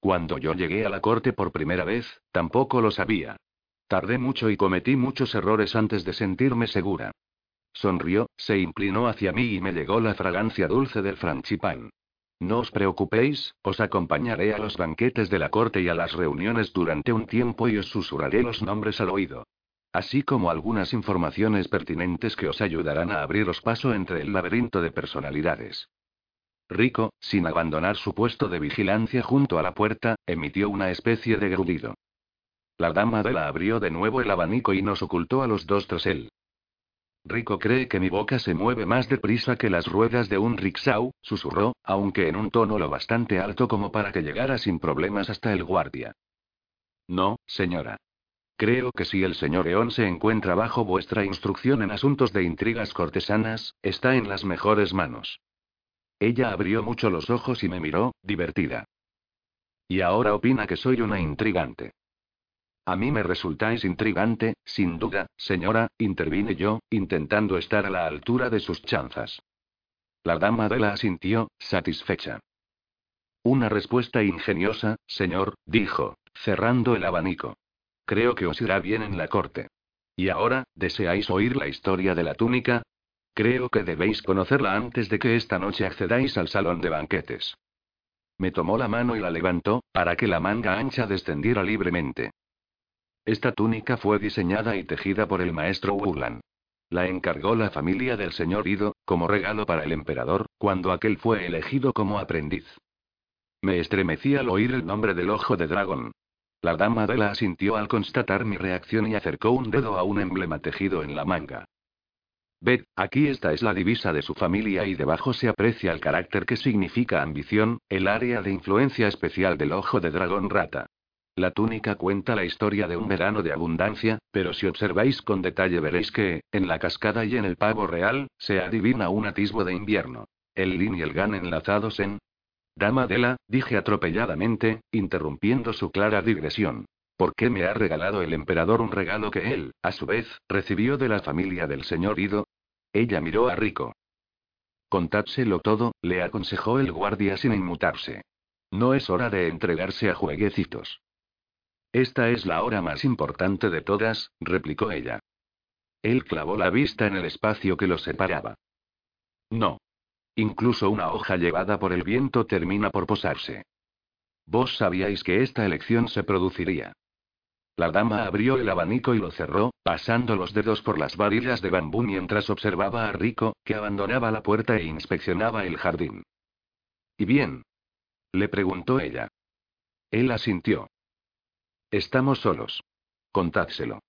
Cuando yo llegué a la corte por primera vez, tampoco lo sabía. Tardé mucho y cometí muchos errores antes de sentirme segura. Sonrió, se inclinó hacia mí y me llegó la fragancia dulce del franchipán. No os preocupéis, os acompañaré a los banquetes de la corte y a las reuniones durante un tiempo y os susurraré los nombres al oído. Así como algunas informaciones pertinentes que os ayudarán a abriros paso entre el laberinto de personalidades. Rico, sin abandonar su puesto de vigilancia junto a la puerta, emitió una especie de grudido. La dama de la abrió de nuevo el abanico y nos ocultó a los dos tras él. Rico cree que mi boca se mueve más deprisa que las ruedas de un rickshaw, susurró, aunque en un tono lo bastante alto como para que llegara sin problemas hasta el guardia. No, señora. Creo que si el señor Eon se encuentra bajo vuestra instrucción en asuntos de intrigas cortesanas, está en las mejores manos. Ella abrió mucho los ojos y me miró, divertida. Y ahora opina que soy una intrigante. A mí me resultáis intrigante, sin duda, señora, intervine yo, intentando estar a la altura de sus chanzas. La dama de la asintió, satisfecha. Una respuesta ingeniosa, señor, dijo, cerrando el abanico. Creo que os irá bien en la corte. Y ahora, ¿deseáis oír la historia de la túnica? Creo que debéis conocerla antes de que esta noche accedáis al salón de banquetes. Me tomó la mano y la levantó, para que la manga ancha descendiera libremente. Esta túnica fue diseñada y tejida por el maestro Wulan. La encargó la familia del señor Ido, como regalo para el emperador, cuando aquel fue elegido como aprendiz. Me estremecí al oír el nombre del ojo de dragón. La dama de la asintió al constatar mi reacción y acercó un dedo a un emblema tejido en la manga. Ved, aquí esta es la divisa de su familia y debajo se aprecia el carácter que significa ambición, el área de influencia especial del ojo de dragón rata. La túnica cuenta la historia de un verano de abundancia, pero si observáis con detalle veréis que, en la cascada y en el pavo real, se adivina un atisbo de invierno. El lin y el gan enlazados en... Dama Dela, dije atropelladamente, interrumpiendo su clara digresión. ¿Por qué me ha regalado el emperador un regalo que él, a su vez, recibió de la familia del señor Ido? Ella miró a Rico. Contádselo todo, le aconsejó el guardia sin inmutarse. No es hora de entregarse a jueguecitos. Esta es la hora más importante de todas, replicó ella. Él clavó la vista en el espacio que los separaba. No. Incluso una hoja llevada por el viento termina por posarse. Vos sabíais que esta elección se produciría. La dama abrió el abanico y lo cerró, pasando los dedos por las varillas de bambú mientras observaba a Rico, que abandonaba la puerta e inspeccionaba el jardín. ¿Y bien? le preguntó ella. Él asintió. Estamos solos. Contádselo.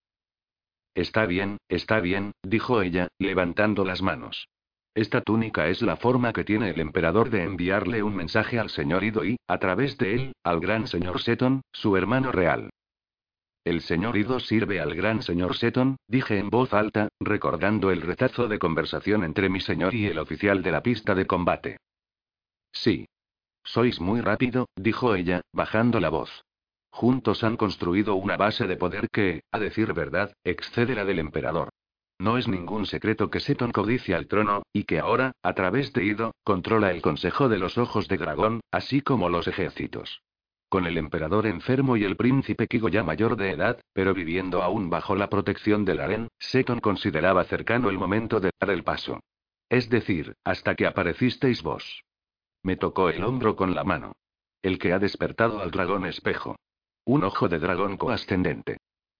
Está bien, está bien, dijo ella, levantando las manos. Esta túnica es la forma que tiene el emperador de enviarle un mensaje al señor Ido y, a través de él, al gran señor Seton, su hermano real. El señor Ido sirve al gran señor Seton, dije en voz alta, recordando el retazo de conversación entre mi señor y el oficial de la pista de combate. Sí. Sois muy rápido, dijo ella, bajando la voz. Juntos han construido una base de poder que, a decir verdad, excede la del emperador. No es ningún secreto que Seton codicia el trono, y que ahora, a través de Ido, controla el Consejo de los Ojos de Dragón, así como los ejércitos. Con el emperador enfermo y el príncipe Kigo ya mayor de edad, pero viviendo aún bajo la protección del harén, Seton consideraba cercano el momento de dar el paso. Es decir, hasta que aparecisteis vos. Me tocó el hombro con la mano. El que ha despertado al dragón espejo. Un ojo de dragón coascendente.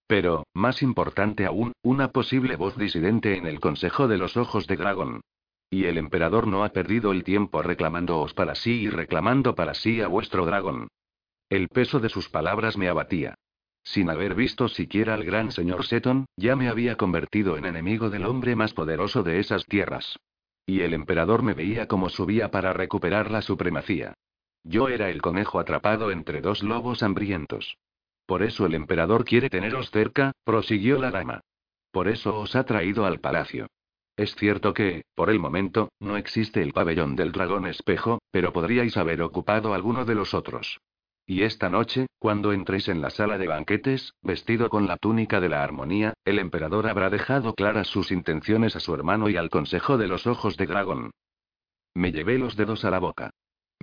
Pero, más importante aún, una posible voz disidente en el Consejo de los Ojos de Dragón. Y el emperador no ha perdido el tiempo reclamándoos para sí y reclamando para sí a vuestro dragón. El peso de sus palabras me abatía. Sin haber visto siquiera al gran señor Seton, ya me había convertido en enemigo del hombre más poderoso de esas tierras. Y el emperador me veía como subía para recuperar la supremacía. Yo era el conejo atrapado entre dos lobos hambrientos. Por eso el emperador quiere teneros cerca, prosiguió la dama. Por eso os ha traído al palacio. Es cierto que, por el momento, no existe el pabellón del dragón espejo, pero podríais haber ocupado alguno de los otros. Y esta noche, cuando entréis en la sala de banquetes, vestido con la túnica de la armonía, el emperador habrá dejado claras sus intenciones a su hermano y al consejo de los ojos de dragón. Me llevé los dedos a la boca.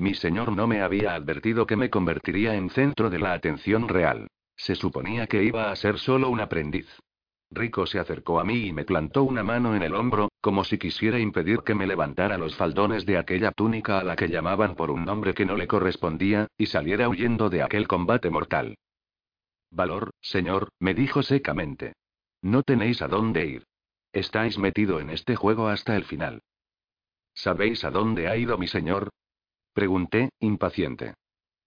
Mi señor no me había advertido que me convertiría en centro de la atención real. Se suponía que iba a ser solo un aprendiz. Rico se acercó a mí y me plantó una mano en el hombro, como si quisiera impedir que me levantara los faldones de aquella túnica a la que llamaban por un nombre que no le correspondía, y saliera huyendo de aquel combate mortal. Valor, señor, me dijo secamente. No tenéis a dónde ir. Estáis metido en este juego hasta el final. ¿Sabéis a dónde ha ido mi señor? Pregunté, impaciente.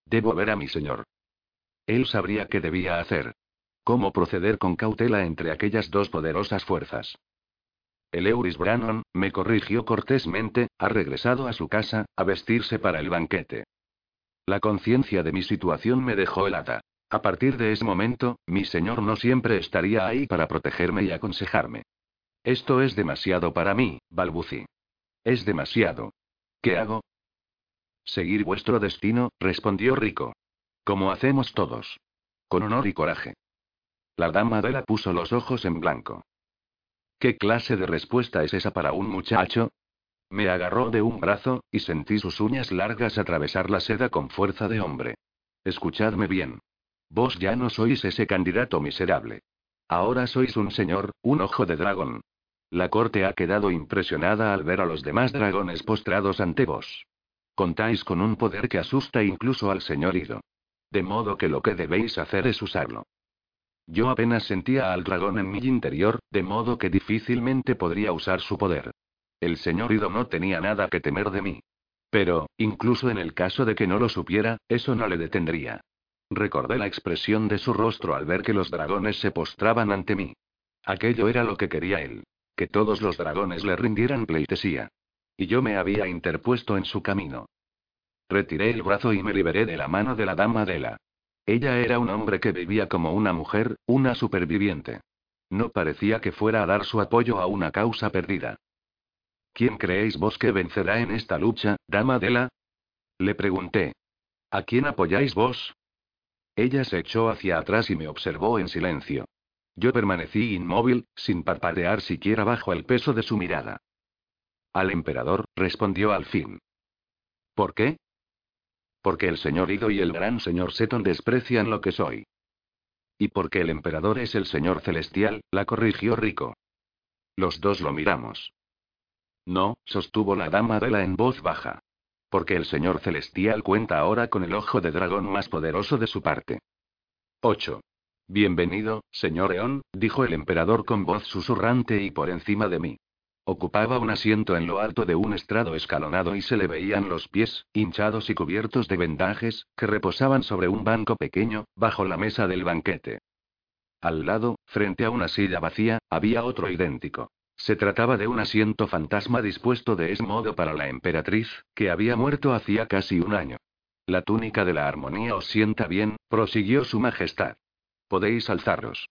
Debo ver a mi señor. Él sabría qué debía hacer. Cómo proceder con cautela entre aquellas dos poderosas fuerzas. El Euris Brannon, me corrigió cortésmente, ha regresado a su casa, a vestirse para el banquete. La conciencia de mi situación me dejó helada. A partir de ese momento, mi señor no siempre estaría ahí para protegerme y aconsejarme. Esto es demasiado para mí, balbucí. Es demasiado. ¿Qué hago? Seguir vuestro destino, respondió Rico. Como hacemos todos. Con honor y coraje. La dama de la puso los ojos en blanco. ¿Qué clase de respuesta es esa para un muchacho? Me agarró de un brazo, y sentí sus uñas largas atravesar la seda con fuerza de hombre. Escuchadme bien. Vos ya no sois ese candidato miserable. Ahora sois un señor, un ojo de dragón. La corte ha quedado impresionada al ver a los demás dragones postrados ante vos. Contáis con un poder que asusta incluso al señor Ido. De modo que lo que debéis hacer es usarlo. Yo apenas sentía al dragón en mi interior, de modo que difícilmente podría usar su poder. El señor Ido no tenía nada que temer de mí. Pero, incluso en el caso de que no lo supiera, eso no le detendría. Recordé la expresión de su rostro al ver que los dragones se postraban ante mí. Aquello era lo que quería él. Que todos los dragones le rindieran pleitesía. Y yo me había interpuesto en su camino. Retiré el brazo y me liberé de la mano de la dama Dela. Ella era un hombre que vivía como una mujer, una superviviente. No parecía que fuera a dar su apoyo a una causa perdida. ¿Quién creéis vos que vencerá en esta lucha, dama Dela? Le pregunté. ¿A quién apoyáis vos? Ella se echó hacia atrás y me observó en silencio. Yo permanecí inmóvil, sin parpadear siquiera bajo el peso de su mirada. Al emperador, respondió al fin. ¿Por qué? Porque el señor Ido y el gran señor Seton desprecian lo que soy. Y porque el emperador es el señor celestial, la corrigió Rico. Los dos lo miramos. No, sostuvo la dama de la en voz baja. Porque el señor celestial cuenta ahora con el ojo de dragón más poderoso de su parte. 8. Bienvenido, señor Eon, dijo el emperador con voz susurrante y por encima de mí. Ocupaba un asiento en lo alto de un estrado escalonado y se le veían los pies, hinchados y cubiertos de vendajes, que reposaban sobre un banco pequeño, bajo la mesa del banquete. Al lado, frente a una silla vacía, había otro idéntico. Se trataba de un asiento fantasma dispuesto de ese modo para la emperatriz, que había muerto hacía casi un año. La túnica de la armonía os sienta bien, prosiguió su majestad. Podéis alzaros.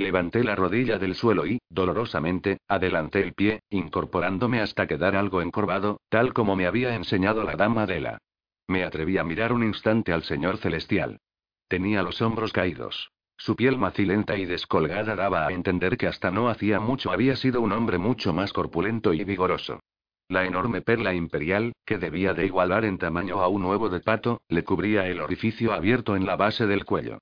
Levanté la rodilla del suelo y, dolorosamente, adelanté el pie, incorporándome hasta quedar algo encorvado, tal como me había enseñado la dama de la. Me atreví a mirar un instante al señor celestial. Tenía los hombros caídos. Su piel macilenta y descolgada daba a entender que hasta no hacía mucho había sido un hombre mucho más corpulento y vigoroso. La enorme perla imperial, que debía de igualar en tamaño a un huevo de pato, le cubría el orificio abierto en la base del cuello.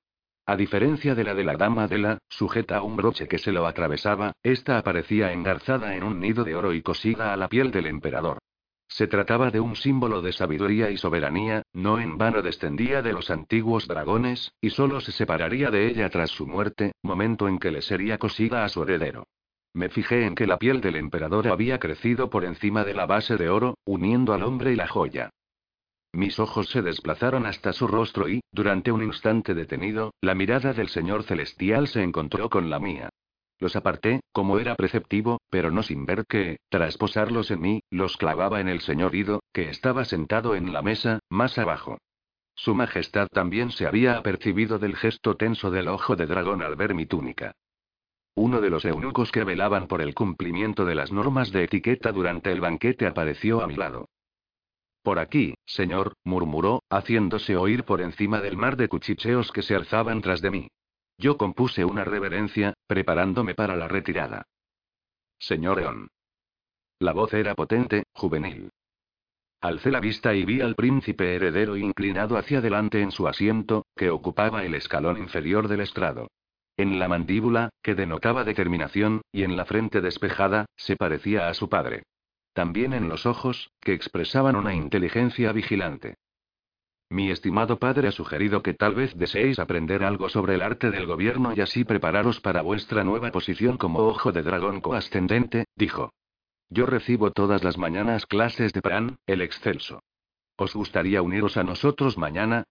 A diferencia de la de la dama de la, sujeta a un broche que se lo atravesaba, esta aparecía engarzada en un nido de oro y cosida a la piel del emperador. Se trataba de un símbolo de sabiduría y soberanía, no en vano descendía de los antiguos dragones, y solo se separaría de ella tras su muerte, momento en que le sería cosida a su heredero. Me fijé en que la piel del emperador había crecido por encima de la base de oro, uniendo al hombre y la joya. Mis ojos se desplazaron hasta su rostro y, durante un instante detenido, la mirada del Señor Celestial se encontró con la mía. Los aparté, como era preceptivo, pero no sin ver que, tras posarlos en mí, los clavaba en el señor Ido, que estaba sentado en la mesa, más abajo. Su Majestad también se había apercibido del gesto tenso del ojo de dragón al ver mi túnica. Uno de los eunucos que velaban por el cumplimiento de las normas de etiqueta durante el banquete apareció a mi lado. Por aquí, señor, murmuró, haciéndose oír por encima del mar de cuchicheos que se alzaban tras de mí. Yo compuse una reverencia, preparándome para la retirada. Señor Eon. La voz era potente, juvenil. Alcé la vista y vi al príncipe heredero inclinado hacia adelante en su asiento, que ocupaba el escalón inferior del estrado. En la mandíbula, que denotaba determinación, y en la frente despejada, se parecía a su padre. También en los ojos, que expresaban una inteligencia vigilante. Mi estimado padre ha sugerido que tal vez deseéis aprender algo sobre el arte del gobierno y así prepararos para vuestra nueva posición como ojo de dragón coascendente, dijo. Yo recibo todas las mañanas clases de Pran, el excelso. ¿Os gustaría uniros a nosotros mañana?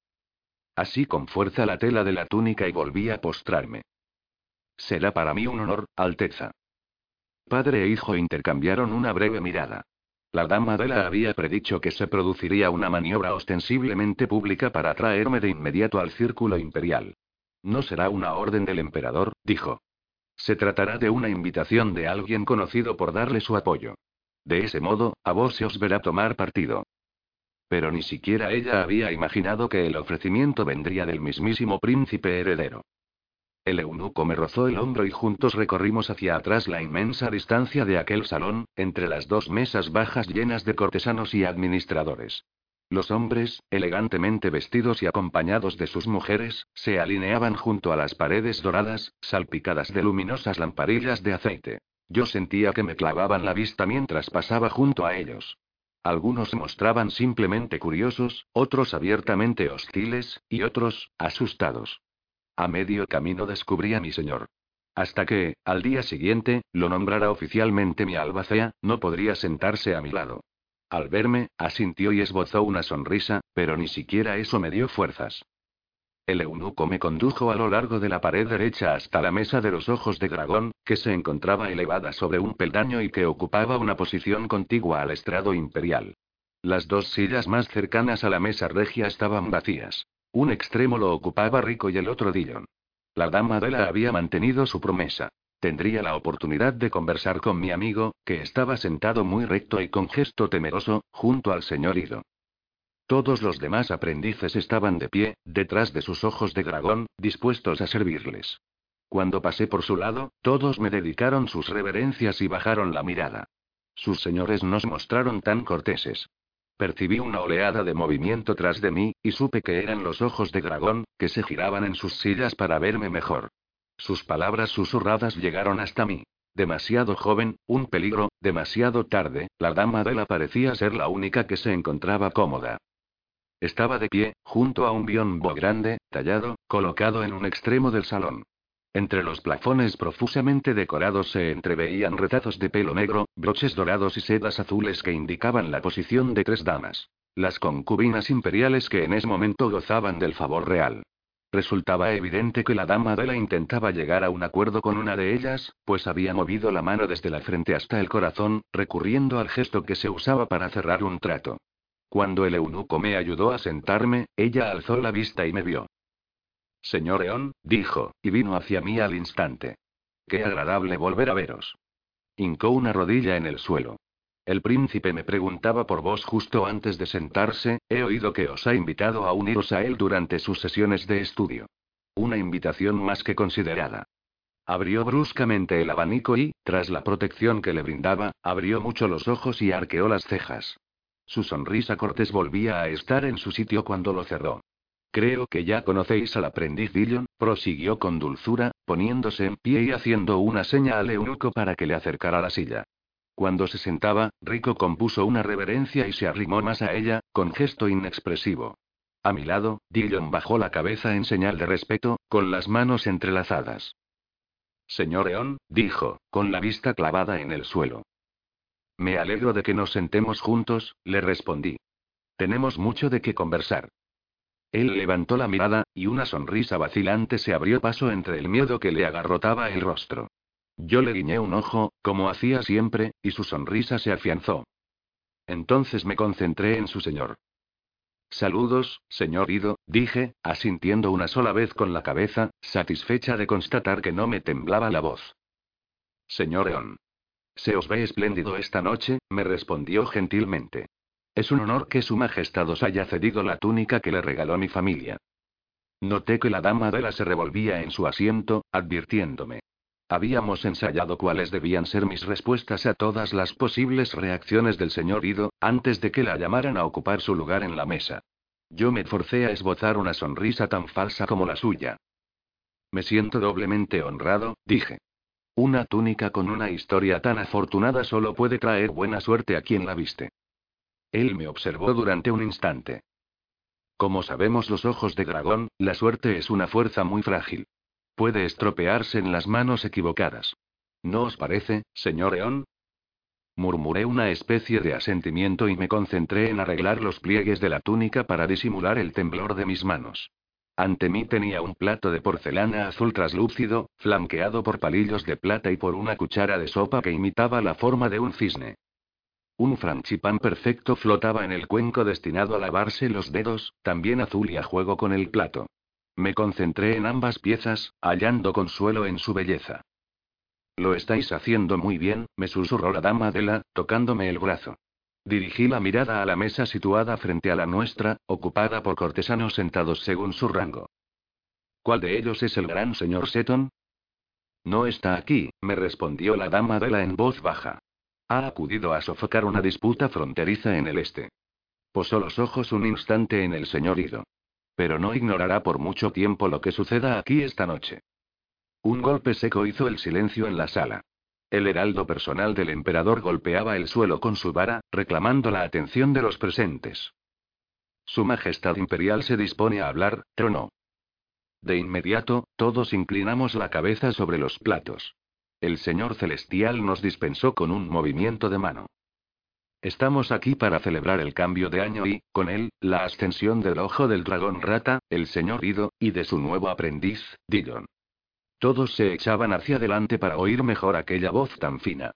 Así con fuerza la tela de la túnica y volví a postrarme. Será para mí un honor, Alteza. Padre e hijo intercambiaron una breve mirada. La dama de la había predicho que se produciría una maniobra ostensiblemente pública para traerme de inmediato al círculo imperial. No será una orden del emperador, dijo. Se tratará de una invitación de alguien conocido por darle su apoyo. De ese modo, a vos se os verá tomar partido. Pero ni siquiera ella había imaginado que el ofrecimiento vendría del mismísimo príncipe heredero. El eunuco me rozó el hombro y juntos recorrimos hacia atrás la inmensa distancia de aquel salón, entre las dos mesas bajas llenas de cortesanos y administradores. Los hombres, elegantemente vestidos y acompañados de sus mujeres, se alineaban junto a las paredes doradas, salpicadas de luminosas lamparillas de aceite. Yo sentía que me clavaban la vista mientras pasaba junto a ellos. Algunos mostraban simplemente curiosos, otros abiertamente hostiles, y otros, asustados. A medio camino descubrí a mi señor. Hasta que, al día siguiente, lo nombrara oficialmente mi albacea, no podría sentarse a mi lado. Al verme, asintió y esbozó una sonrisa, pero ni siquiera eso me dio fuerzas. El eunuco me condujo a lo largo de la pared derecha hasta la mesa de los ojos de dragón, que se encontraba elevada sobre un peldaño y que ocupaba una posición contigua al estrado imperial. Las dos sillas más cercanas a la mesa regia estaban vacías. Un extremo lo ocupaba Rico y el otro Dillon. La dama de la había mantenido su promesa. Tendría la oportunidad de conversar con mi amigo, que estaba sentado muy recto y con gesto temeroso, junto al señor Ido. Todos los demás aprendices estaban de pie, detrás de sus ojos de dragón, dispuestos a servirles. Cuando pasé por su lado, todos me dedicaron sus reverencias y bajaron la mirada. Sus señores nos mostraron tan corteses. Percibí una oleada de movimiento tras de mí, y supe que eran los ojos de dragón, que se giraban en sus sillas para verme mejor. Sus palabras susurradas llegaron hasta mí. Demasiado joven, un peligro, demasiado tarde, la dama de la parecía ser la única que se encontraba cómoda. Estaba de pie, junto a un biombo grande, tallado, colocado en un extremo del salón. Entre los plafones profusamente decorados se entreveían retazos de pelo negro, broches dorados y sedas azules que indicaban la posición de tres damas. Las concubinas imperiales que en ese momento gozaban del favor real. Resultaba evidente que la dama de la intentaba llegar a un acuerdo con una de ellas, pues había movido la mano desde la frente hasta el corazón, recurriendo al gesto que se usaba para cerrar un trato. Cuando el eunuco me ayudó a sentarme, ella alzó la vista y me vio. Señor Eon, dijo, y vino hacia mí al instante. Qué agradable volver a veros. Hincó una rodilla en el suelo. El príncipe me preguntaba por vos justo antes de sentarse, he oído que os ha invitado a uniros a él durante sus sesiones de estudio. Una invitación más que considerada. Abrió bruscamente el abanico y, tras la protección que le brindaba, abrió mucho los ojos y arqueó las cejas. Su sonrisa cortés volvía a estar en su sitio cuando lo cerró. Creo que ya conocéis al aprendiz Dillon, prosiguió con dulzura, poniéndose en pie y haciendo una seña al eunuco para que le acercara la silla. Cuando se sentaba, Rico compuso una reverencia y se arrimó más a ella, con gesto inexpresivo. A mi lado, Dillon bajó la cabeza en señal de respeto, con las manos entrelazadas. Señor Eon, dijo, con la vista clavada en el suelo. Me alegro de que nos sentemos juntos, le respondí. Tenemos mucho de qué conversar. Él levantó la mirada, y una sonrisa vacilante se abrió paso entre el miedo que le agarrotaba el rostro. Yo le guiñé un ojo, como hacía siempre, y su sonrisa se afianzó. Entonces me concentré en su señor. Saludos, señor Ido, dije, asintiendo una sola vez con la cabeza, satisfecha de constatar que no me temblaba la voz. Señor Eon. Se os ve espléndido esta noche, me respondió gentilmente. Es un honor que Su Majestad os haya cedido la túnica que le regaló mi familia. Noté que la dama de la se revolvía en su asiento, advirtiéndome. Habíamos ensayado cuáles debían ser mis respuestas a todas las posibles reacciones del señor Ido, antes de que la llamaran a ocupar su lugar en la mesa. Yo me forcé a esbozar una sonrisa tan falsa como la suya. Me siento doblemente honrado, dije. Una túnica con una historia tan afortunada solo puede traer buena suerte a quien la viste. Él me observó durante un instante. Como sabemos los ojos de dragón, la suerte es una fuerza muy frágil. Puede estropearse en las manos equivocadas. ¿No os parece, señor Eon? Murmuré una especie de asentimiento y me concentré en arreglar los pliegues de la túnica para disimular el temblor de mis manos. Ante mí tenía un plato de porcelana azul traslúcido, flanqueado por palillos de plata y por una cuchara de sopa que imitaba la forma de un cisne. Un franchipán perfecto flotaba en el cuenco destinado a lavarse los dedos, también azul y a juego con el plato. Me concentré en ambas piezas, hallando consuelo en su belleza. Lo estáis haciendo muy bien, me susurró la dama Dela, tocándome el brazo. Dirigí la mirada a la mesa situada frente a la nuestra, ocupada por cortesanos sentados según su rango. ¿Cuál de ellos es el gran señor Seton? No está aquí, me respondió la dama Dela en voz baja. Ha acudido a sofocar una disputa fronteriza en el este. Posó los ojos un instante en el señor Ido. Pero no ignorará por mucho tiempo lo que suceda aquí esta noche. Un golpe seco hizo el silencio en la sala. El heraldo personal del emperador golpeaba el suelo con su vara, reclamando la atención de los presentes. Su Majestad Imperial se dispone a hablar, trono. De inmediato, todos inclinamos la cabeza sobre los platos. El Señor Celestial nos dispensó con un movimiento de mano. Estamos aquí para celebrar el cambio de año y, con él, la ascensión del ojo del dragón rata, el señor Ido, y de su nuevo aprendiz, Dillon. Todos se echaban hacia adelante para oír mejor aquella voz tan fina.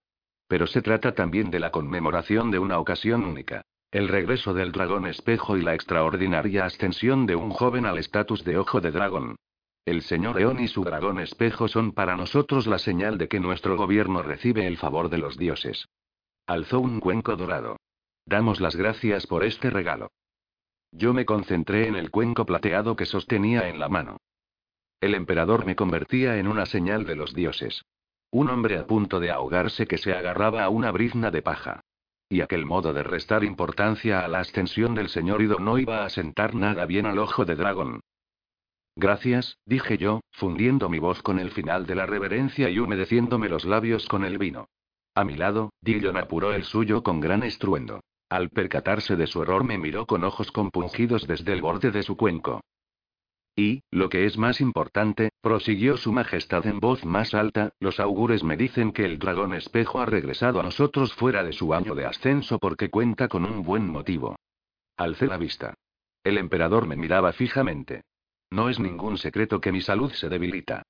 Pero se trata también de la conmemoración de una ocasión única. El regreso del dragón espejo y la extraordinaria ascensión de un joven al estatus de ojo de dragón. El señor Eon y su dragón espejo son para nosotros la señal de que nuestro gobierno recibe el favor de los dioses. Alzó un cuenco dorado. Damos las gracias por este regalo. Yo me concentré en el cuenco plateado que sostenía en la mano. El emperador me convertía en una señal de los dioses. Un hombre a punto de ahogarse que se agarraba a una brizna de paja. Y aquel modo de restar importancia a la ascensión del señor Ido no iba a sentar nada bien al ojo de dragón. Gracias, dije yo, fundiendo mi voz con el final de la reverencia y humedeciéndome los labios con el vino. A mi lado, Dillon apuró el suyo con gran estruendo. Al percatarse de su error me miró con ojos compungidos desde el borde de su cuenco. Y, lo que es más importante, prosiguió su majestad en voz más alta, los augures me dicen que el dragón espejo ha regresado a nosotros fuera de su año de ascenso porque cuenta con un buen motivo. Alcé la vista. El emperador me miraba fijamente. No es ningún secreto que mi salud se debilita.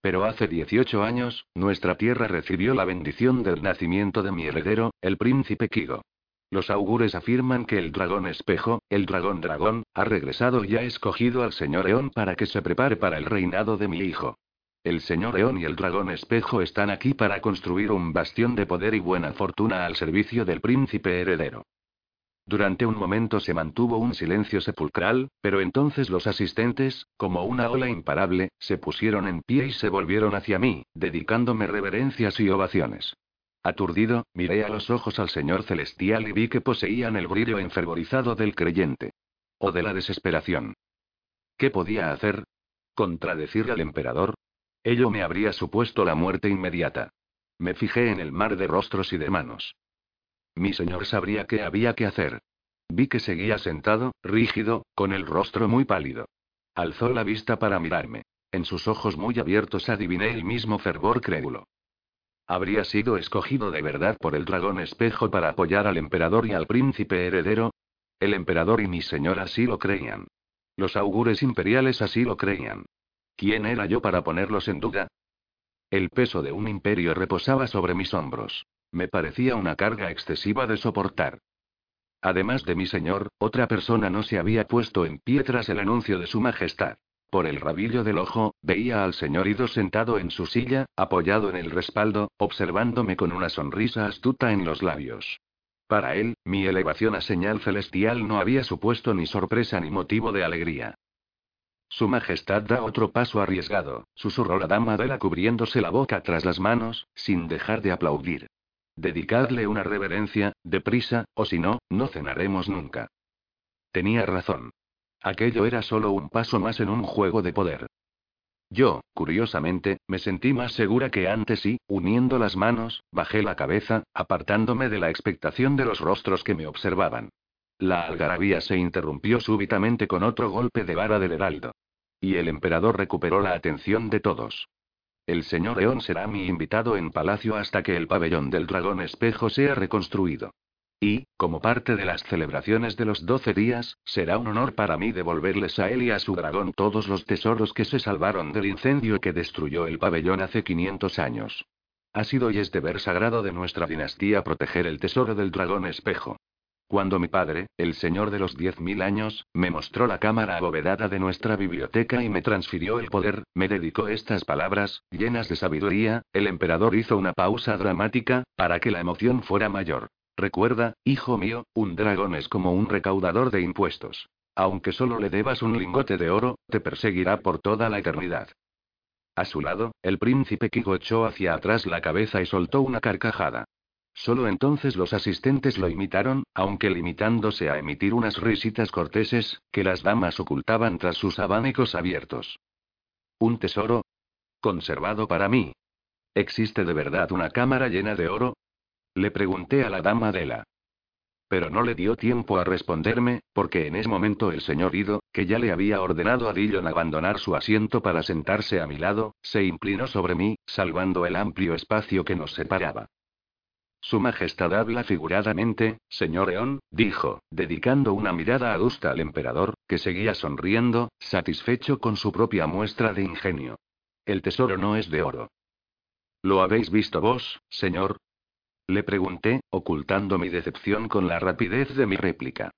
Pero hace 18 años, nuestra tierra recibió la bendición del nacimiento de mi heredero, el príncipe Kigo. Los augures afirman que el dragón espejo, el dragón dragón, ha regresado y ha escogido al señor Eón para que se prepare para el reinado de mi hijo. El señor Eón y el dragón espejo están aquí para construir un bastión de poder y buena fortuna al servicio del príncipe heredero. Durante un momento se mantuvo un silencio sepulcral, pero entonces los asistentes, como una ola imparable, se pusieron en pie y se volvieron hacia mí, dedicándome reverencias y ovaciones. Aturdido, miré a los ojos al Señor Celestial y vi que poseían el brillo enfervorizado del creyente. O de la desesperación. ¿Qué podía hacer? ¿Contradecir al emperador? Ello me habría supuesto la muerte inmediata. Me fijé en el mar de rostros y de manos. Mi señor sabría qué había que hacer. Vi que seguía sentado, rígido, con el rostro muy pálido. Alzó la vista para mirarme. En sus ojos muy abiertos adiviné el mismo fervor crédulo. ¿Habría sido escogido de verdad por el dragón espejo para apoyar al emperador y al príncipe heredero? El emperador y mi señor así lo creían. Los augures imperiales así lo creían. ¿Quién era yo para ponerlos en duda? El peso de un imperio reposaba sobre mis hombros. Me parecía una carga excesiva de soportar. Además de mi señor, otra persona no se había puesto en pie tras el anuncio de su majestad. Por el rabillo del ojo, veía al señor Ido sentado en su silla, apoyado en el respaldo, observándome con una sonrisa astuta en los labios. Para él, mi elevación a señal celestial no había supuesto ni sorpresa ni motivo de alegría. Su Majestad da otro paso arriesgado, susurró la dama de la cubriéndose la boca tras las manos, sin dejar de aplaudir. Dedicadle una reverencia, deprisa, o si no, no cenaremos nunca. Tenía razón. Aquello era solo un paso más en un juego de poder. Yo, curiosamente, me sentí más segura que antes y, uniendo las manos, bajé la cabeza, apartándome de la expectación de los rostros que me observaban. La algarabía se interrumpió súbitamente con otro golpe de vara del heraldo. Y el emperador recuperó la atención de todos. El señor Eón será mi invitado en palacio hasta que el pabellón del dragón espejo sea reconstruido. Y, como parte de las celebraciones de los doce días, será un honor para mí devolverles a él y a su dragón todos los tesoros que se salvaron del incendio que destruyó el pabellón hace 500 años. Ha sido y es deber sagrado de nuestra dinastía proteger el tesoro del dragón espejo. Cuando mi padre, el señor de los diez mil años, me mostró la cámara abovedada de nuestra biblioteca y me transfirió el poder, me dedicó estas palabras, llenas de sabiduría, el emperador hizo una pausa dramática, para que la emoción fuera mayor. Recuerda, hijo mío, un dragón es como un recaudador de impuestos. Aunque solo le debas un lingote de oro, te perseguirá por toda la eternidad. A su lado, el príncipe Kiko echó hacia atrás la cabeza y soltó una carcajada. Solo entonces los asistentes lo imitaron, aunque limitándose a emitir unas risitas corteses, que las damas ocultaban tras sus abanicos abiertos. ¿Un tesoro? Conservado para mí. ¿Existe de verdad una cámara llena de oro? Le pregunté a la dama de la. Pero no le dio tiempo a responderme, porque en ese momento el señor Ido, que ya le había ordenado a Dillon abandonar su asiento para sentarse a mi lado, se inclinó sobre mí, salvando el amplio espacio que nos separaba. Su Majestad habla figuradamente, señor Eon, dijo, dedicando una mirada adusta al emperador, que seguía sonriendo, satisfecho con su propia muestra de ingenio. El tesoro no es de oro. ¿Lo habéis visto vos, señor? Le pregunté, ocultando mi decepción con la rapidez de mi réplica.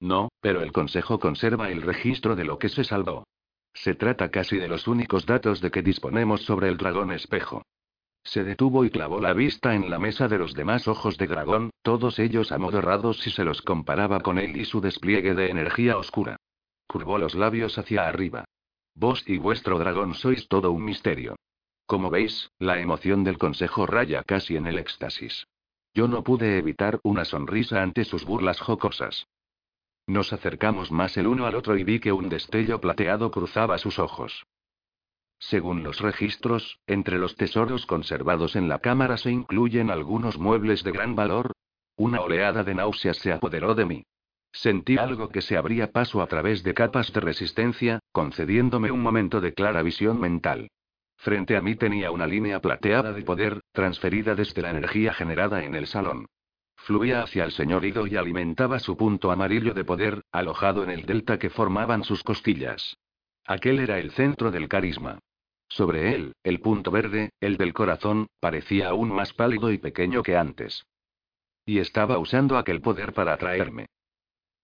No, pero el Consejo conserva el registro de lo que se salvó. Se trata casi de los únicos datos de que disponemos sobre el dragón espejo. Se detuvo y clavó la vista en la mesa de los demás ojos de dragón, todos ellos amodorrados si se los comparaba con él y su despliegue de energía oscura. Curvó los labios hacia arriba. Vos y vuestro dragón sois todo un misterio. Como veis, la emoción del consejo raya casi en el éxtasis. Yo no pude evitar una sonrisa ante sus burlas jocosas. Nos acercamos más el uno al otro y vi que un destello plateado cruzaba sus ojos. Según los registros, entre los tesoros conservados en la cámara se incluyen algunos muebles de gran valor. Una oleada de náuseas se apoderó de mí. Sentí algo que se abría paso a través de capas de resistencia, concediéndome un momento de clara visión mental. Frente a mí tenía una línea plateada de poder, transferida desde la energía generada en el salón. Fluía hacia el señor Ido y alimentaba su punto amarillo de poder, alojado en el delta que formaban sus costillas. Aquel era el centro del carisma. Sobre él, el punto verde, el del corazón, parecía aún más pálido y pequeño que antes. Y estaba usando aquel poder para atraerme.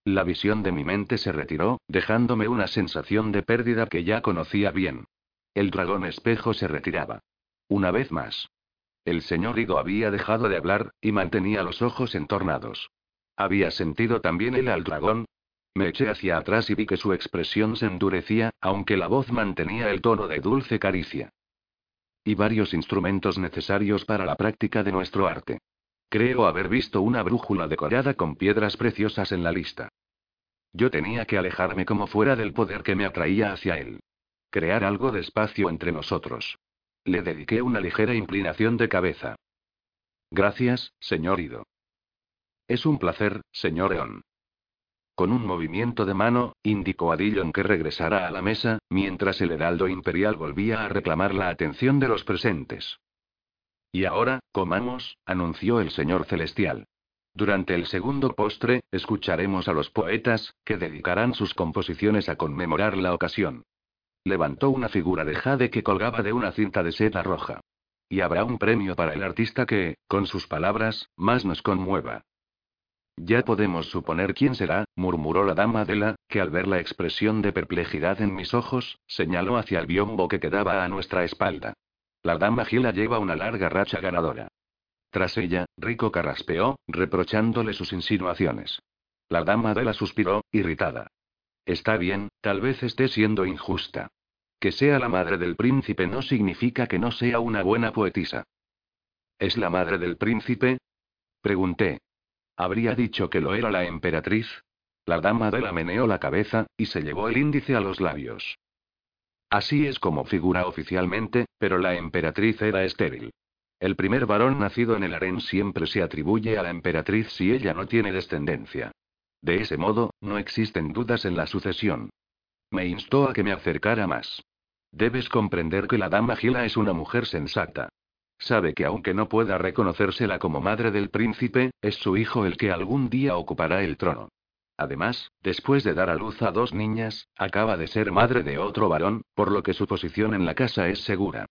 La visión de mi mente se retiró, dejándome una sensación de pérdida que ya conocía bien. El dragón espejo se retiraba. Una vez más. El señor Ido había dejado de hablar, y mantenía los ojos entornados. ¿Había sentido también él al dragón? Me eché hacia atrás y vi que su expresión se endurecía, aunque la voz mantenía el tono de dulce caricia. Y varios instrumentos necesarios para la práctica de nuestro arte. Creo haber visto una brújula decorada con piedras preciosas en la lista. Yo tenía que alejarme como fuera del poder que me atraía hacia él. Crear algo de espacio entre nosotros. Le dediqué una ligera inclinación de cabeza. Gracias, señor Ido. Es un placer, señor Eon. Con un movimiento de mano, indicó a Dillon que regresara a la mesa, mientras el heraldo imperial volvía a reclamar la atención de los presentes. Y ahora, comamos, anunció el señor celestial. Durante el segundo postre, escucharemos a los poetas, que dedicarán sus composiciones a conmemorar la ocasión. Levantó una figura de jade que colgaba de una cinta de seda roja. Y habrá un premio para el artista que, con sus palabras, más nos conmueva. Ya podemos suponer quién será, murmuró la dama de la, que al ver la expresión de perplejidad en mis ojos, señaló hacia el biombo que quedaba a nuestra espalda. La dama Gila lleva una larga racha ganadora. Tras ella, Rico carraspeó, reprochándole sus insinuaciones. La dama de la suspiró, irritada. Está bien, tal vez esté siendo injusta. Que sea la madre del príncipe no significa que no sea una buena poetisa. ¿Es la madre del príncipe? Pregunté. ¿Habría dicho que lo era la emperatriz? La dama de la meneó la cabeza, y se llevó el índice a los labios. Así es como figura oficialmente, pero la emperatriz era estéril. El primer varón nacido en el harén siempre se atribuye a la emperatriz si ella no tiene descendencia. De ese modo, no existen dudas en la sucesión. Me instó a que me acercara más. Debes comprender que la dama Gila es una mujer sensata. Sabe que aunque no pueda reconocérsela como madre del príncipe, es su hijo el que algún día ocupará el trono. Además, después de dar a luz a dos niñas, acaba de ser madre de otro varón, por lo que su posición en la casa es segura.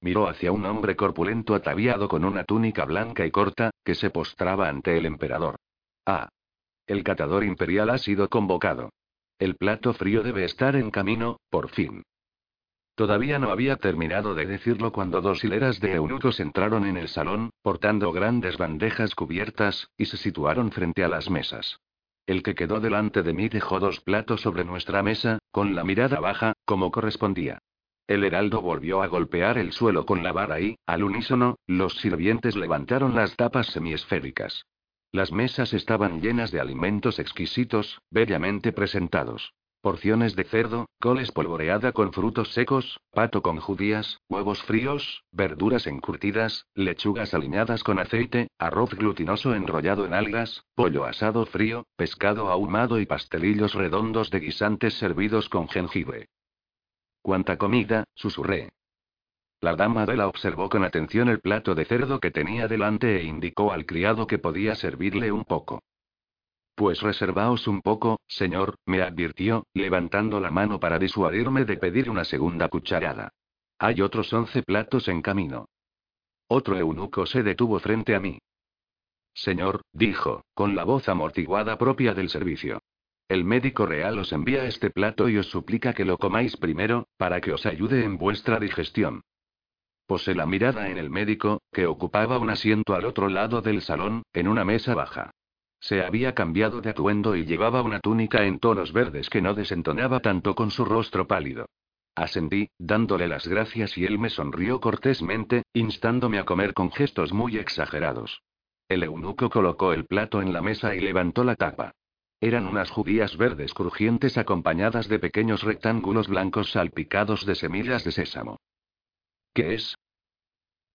Miró hacia un hombre corpulento ataviado con una túnica blanca y corta, que se postraba ante el emperador. Ah. El catador imperial ha sido convocado. El plato frío debe estar en camino, por fin. Todavía no había terminado de decirlo cuando dos hileras de eunucos entraron en el salón, portando grandes bandejas cubiertas, y se situaron frente a las mesas. El que quedó delante de mí dejó dos platos sobre nuestra mesa, con la mirada baja, como correspondía. El heraldo volvió a golpear el suelo con la vara y, al unísono, los sirvientes levantaron las tapas semiesféricas. Las mesas estaban llenas de alimentos exquisitos, bellamente presentados. Porciones de cerdo, coles polvoreada con frutos secos, pato con judías, huevos fríos, verduras encurtidas, lechugas aliñadas con aceite, arroz glutinoso enrollado en algas, pollo asado frío, pescado ahumado y pastelillos redondos de guisantes servidos con jengibre. ¡Cuánta comida! susurré. La dama de la observó con atención el plato de cerdo que tenía delante e indicó al criado que podía servirle un poco. Pues reservaos un poco, señor, me advirtió, levantando la mano para disuadirme de pedir una segunda cucharada. Hay otros once platos en camino. Otro eunuco se detuvo frente a mí. Señor, dijo, con la voz amortiguada propia del servicio. El médico real os envía este plato y os suplica que lo comáis primero, para que os ayude en vuestra digestión. Posé la mirada en el médico, que ocupaba un asiento al otro lado del salón, en una mesa baja. Se había cambiado de atuendo y llevaba una túnica en tonos verdes que no desentonaba tanto con su rostro pálido. Ascendí, dándole las gracias y él me sonrió cortésmente, instándome a comer con gestos muy exagerados. El eunuco colocó el plato en la mesa y levantó la tapa. Eran unas judías verdes crujientes acompañadas de pequeños rectángulos blancos salpicados de semillas de sésamo. ¿Qué es?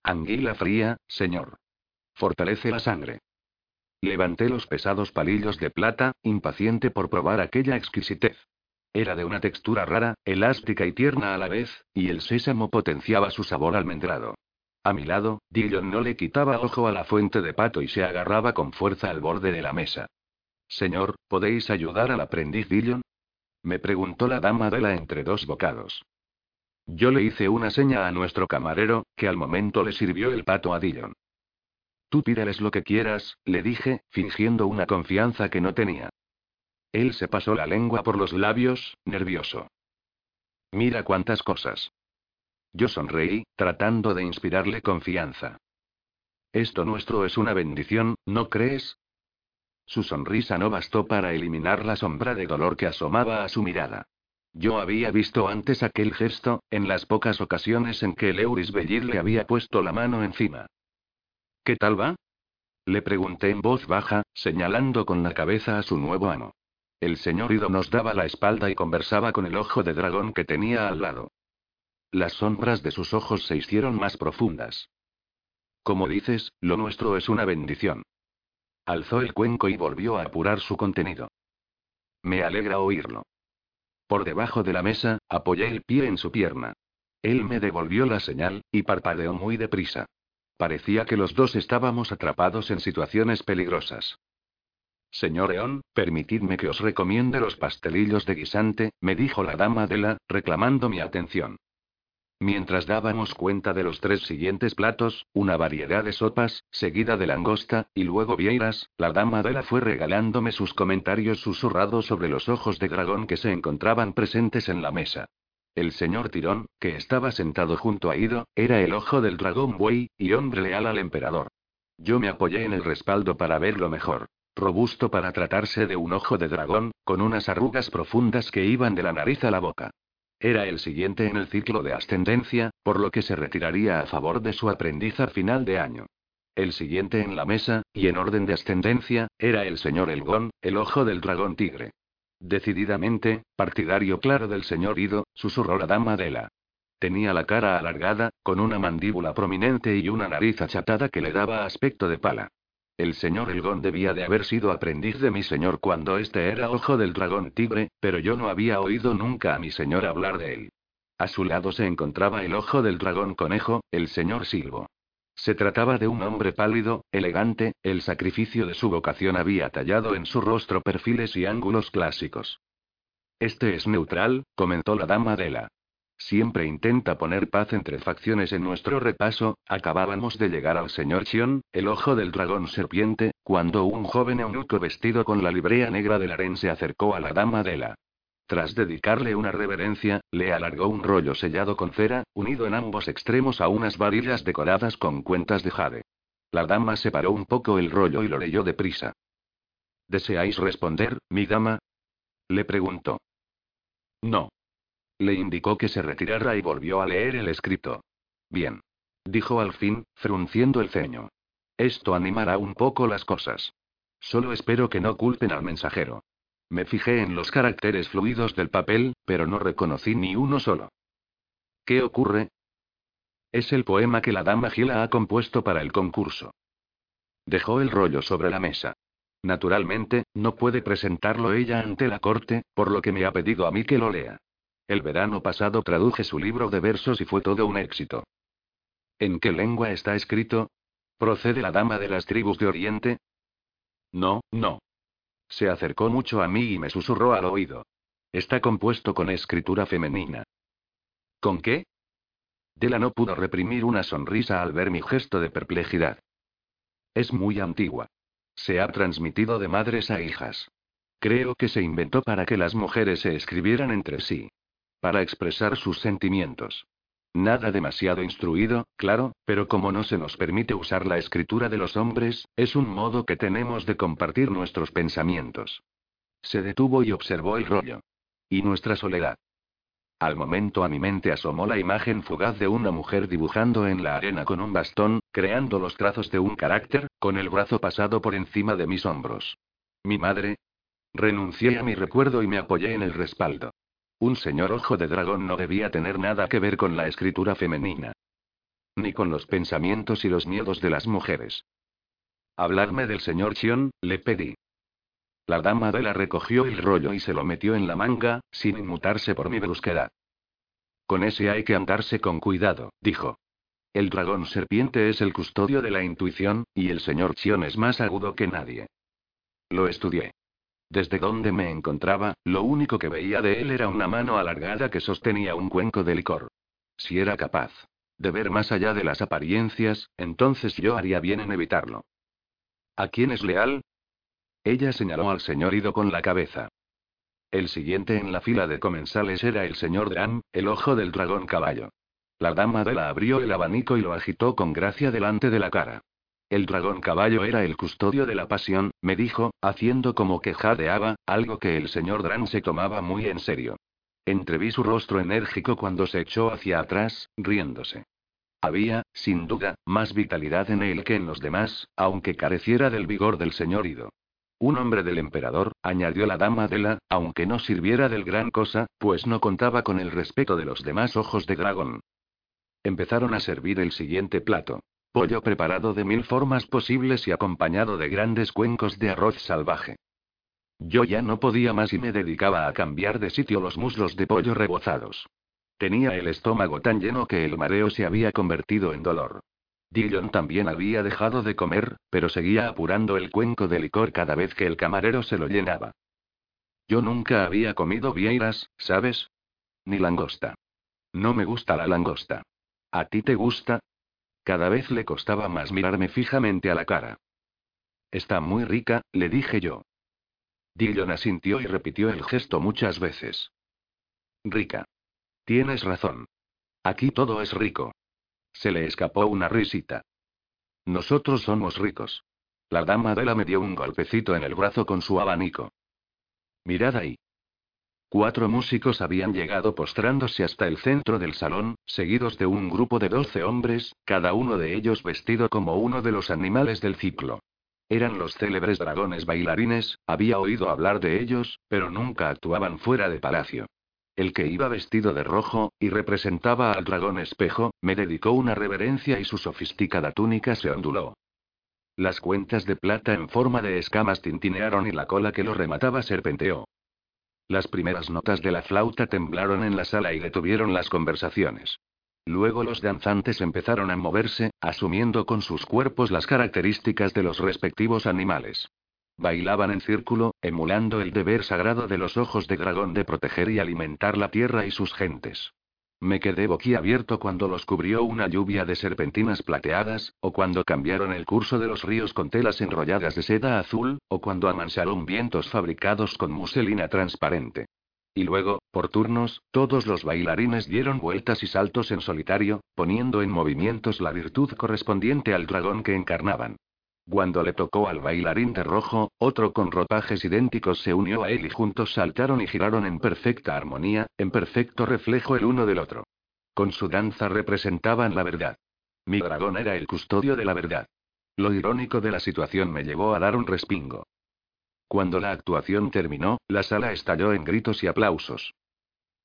Anguila fría, señor. Fortalece la sangre. Levanté los pesados palillos de plata, impaciente por probar aquella exquisitez. Era de una textura rara, elástica y tierna a la vez, y el sésamo potenciaba su sabor almendrado. A mi lado, Dillon no le quitaba ojo a la fuente de pato y se agarraba con fuerza al borde de la mesa. Señor, ¿podéis ayudar al aprendiz Dillon? Me preguntó la dama de la entre dos bocados. Yo le hice una seña a nuestro camarero, que al momento le sirvió el pato a Dillon. Tú pídeles lo que quieras, le dije, fingiendo una confianza que no tenía. Él se pasó la lengua por los labios, nervioso. Mira cuántas cosas. Yo sonreí, tratando de inspirarle confianza. Esto nuestro es una bendición, ¿no crees? Su sonrisa no bastó para eliminar la sombra de dolor que asomaba a su mirada. Yo había visto antes aquel gesto, en las pocas ocasiones en que el Euris Bellir le había puesto la mano encima. ¿Qué tal va? Le pregunté en voz baja, señalando con la cabeza a su nuevo amo. El señor Ido nos daba la espalda y conversaba con el ojo de dragón que tenía al lado. Las sombras de sus ojos se hicieron más profundas. Como dices, lo nuestro es una bendición. Alzó el cuenco y volvió a apurar su contenido. Me alegra oírlo. Por debajo de la mesa, apoyé el pie en su pierna. Él me devolvió la señal, y parpadeó muy deprisa. Parecía que los dos estábamos atrapados en situaciones peligrosas. Señor Eon, permitidme que os recomiende los pastelillos de guisante, me dijo la dama de la, reclamando mi atención. Mientras dábamos cuenta de los tres siguientes platos, una variedad de sopas, seguida de langosta, y luego vieiras, la dama de la fue regalándome sus comentarios susurrados sobre los ojos de dragón que se encontraban presentes en la mesa. El señor Tirón, que estaba sentado junto a Ido, era el ojo del dragón buey, y hombre leal al emperador. Yo me apoyé en el respaldo para verlo mejor. Robusto para tratarse de un ojo de dragón, con unas arrugas profundas que iban de la nariz a la boca. Era el siguiente en el ciclo de ascendencia, por lo que se retiraría a favor de su aprendiz a final de año. El siguiente en la mesa, y en orden de ascendencia, era el señor Elgón, el ojo del dragón tigre. Decididamente, partidario claro del señor Ido, susurró la dama de la. Tenía la cara alargada, con una mandíbula prominente y una nariz achatada que le daba aspecto de pala. El señor Elgón debía de haber sido aprendiz de mi señor cuando este era ojo del dragón tigre, pero yo no había oído nunca a mi señor hablar de él. A su lado se encontraba el ojo del dragón conejo, el señor Silvo. Se trataba de un hombre pálido, elegante, el sacrificio de su vocación había tallado en su rostro perfiles y ángulos clásicos. Este es neutral, comentó la dama de la. Siempre intenta poner paz entre facciones en nuestro repaso. Acabábamos de llegar al señor Chion, el ojo del dragón serpiente, cuando un joven eunuco vestido con la librea negra del harén se acercó a la dama de la. Tras dedicarle una reverencia, le alargó un rollo sellado con cera, unido en ambos extremos a unas varillas decoradas con cuentas de jade. La dama separó un poco el rollo y lo leyó deprisa. ¿Deseáis responder, mi dama? Le preguntó. No. Le indicó que se retirara y volvió a leer el escrito. Bien. Dijo al fin, frunciendo el ceño. Esto animará un poco las cosas. Solo espero que no culpen al mensajero. Me fijé en los caracteres fluidos del papel, pero no reconocí ni uno solo. ¿Qué ocurre? Es el poema que la dama Gila ha compuesto para el concurso. Dejó el rollo sobre la mesa. Naturalmente, no puede presentarlo ella ante la corte, por lo que me ha pedido a mí que lo lea. El verano pasado traduje su libro de versos y fue todo un éxito. ¿En qué lengua está escrito? ¿Procede la dama de las tribus de Oriente? No, no. Se acercó mucho a mí y me susurró al oído. Está compuesto con escritura femenina. ¿Con qué? Dela no pudo reprimir una sonrisa al ver mi gesto de perplejidad. Es muy antigua. Se ha transmitido de madres a hijas. Creo que se inventó para que las mujeres se escribieran entre sí. Para expresar sus sentimientos. Nada demasiado instruido, claro, pero como no se nos permite usar la escritura de los hombres, es un modo que tenemos de compartir nuestros pensamientos. Se detuvo y observó el rollo. Y nuestra soledad. Al momento a mi mente asomó la imagen fugaz de una mujer dibujando en la arena con un bastón, creando los trazos de un carácter, con el brazo pasado por encima de mis hombros. Mi madre. Renuncié a mi recuerdo y me apoyé en el respaldo. Un señor ojo de dragón no debía tener nada que ver con la escritura femenina. Ni con los pensamientos y los miedos de las mujeres. Hablarme del señor Chion, le pedí. La dama de la recogió el rollo y se lo metió en la manga, sin inmutarse por mi brusquedad. Con ese hay que andarse con cuidado, dijo. El dragón serpiente es el custodio de la intuición, y el señor Chion es más agudo que nadie. Lo estudié. Desde donde me encontraba, lo único que veía de él era una mano alargada que sostenía un cuenco de licor. Si era capaz de ver más allá de las apariencias, entonces yo haría bien en evitarlo. ¿A quién es leal? Ella señaló al señor Ido con la cabeza. El siguiente en la fila de comensales era el señor Dran, el ojo del dragón caballo. La dama de la abrió el abanico y lo agitó con gracia delante de la cara. El dragón caballo era el custodio de la pasión, me dijo, haciendo como que jadeaba, algo que el señor Dran se tomaba muy en serio. Entreví su rostro enérgico cuando se echó hacia atrás, riéndose. Había, sin duda, más vitalidad en él que en los demás, aunque careciera del vigor del señor Ido. Un hombre del emperador, añadió la dama de la, aunque no sirviera del gran cosa, pues no contaba con el respeto de los demás ojos de dragón. Empezaron a servir el siguiente plato. Pollo preparado de mil formas posibles y acompañado de grandes cuencos de arroz salvaje. Yo ya no podía más y me dedicaba a cambiar de sitio los muslos de pollo rebozados. Tenía el estómago tan lleno que el mareo se había convertido en dolor. Dillon también había dejado de comer, pero seguía apurando el cuenco de licor cada vez que el camarero se lo llenaba. Yo nunca había comido vieiras, ¿sabes? Ni langosta. No me gusta la langosta. ¿A ti te gusta? Cada vez le costaba más mirarme fijamente a la cara. Está muy rica, le dije yo. Dillon asintió y repitió el gesto muchas veces. Rica. Tienes razón. Aquí todo es rico. Se le escapó una risita. Nosotros somos ricos. La dama de la me dio un golpecito en el brazo con su abanico. Mirad ahí. Cuatro músicos habían llegado postrándose hasta el centro del salón, seguidos de un grupo de doce hombres, cada uno de ellos vestido como uno de los animales del ciclo. Eran los célebres dragones bailarines, había oído hablar de ellos, pero nunca actuaban fuera de palacio. El que iba vestido de rojo, y representaba al dragón espejo, me dedicó una reverencia y su sofisticada túnica se onduló. Las cuentas de plata en forma de escamas tintinearon y la cola que lo remataba serpenteó. Las primeras notas de la flauta temblaron en la sala y detuvieron las conversaciones. Luego los danzantes empezaron a moverse, asumiendo con sus cuerpos las características de los respectivos animales. Bailaban en círculo, emulando el deber sagrado de los ojos de dragón de proteger y alimentar la tierra y sus gentes. Me quedé boquiabierto cuando los cubrió una lluvia de serpentinas plateadas, o cuando cambiaron el curso de los ríos con telas enrolladas de seda azul, o cuando amansaron vientos fabricados con muselina transparente. Y luego, por turnos, todos los bailarines dieron vueltas y saltos en solitario, poniendo en movimientos la virtud correspondiente al dragón que encarnaban. Cuando le tocó al bailarín de rojo, otro con ropajes idénticos se unió a él y juntos saltaron y giraron en perfecta armonía, en perfecto reflejo el uno del otro. Con su danza representaban la verdad. Mi dragón era el custodio de la verdad. Lo irónico de la situación me llevó a dar un respingo. Cuando la actuación terminó, la sala estalló en gritos y aplausos.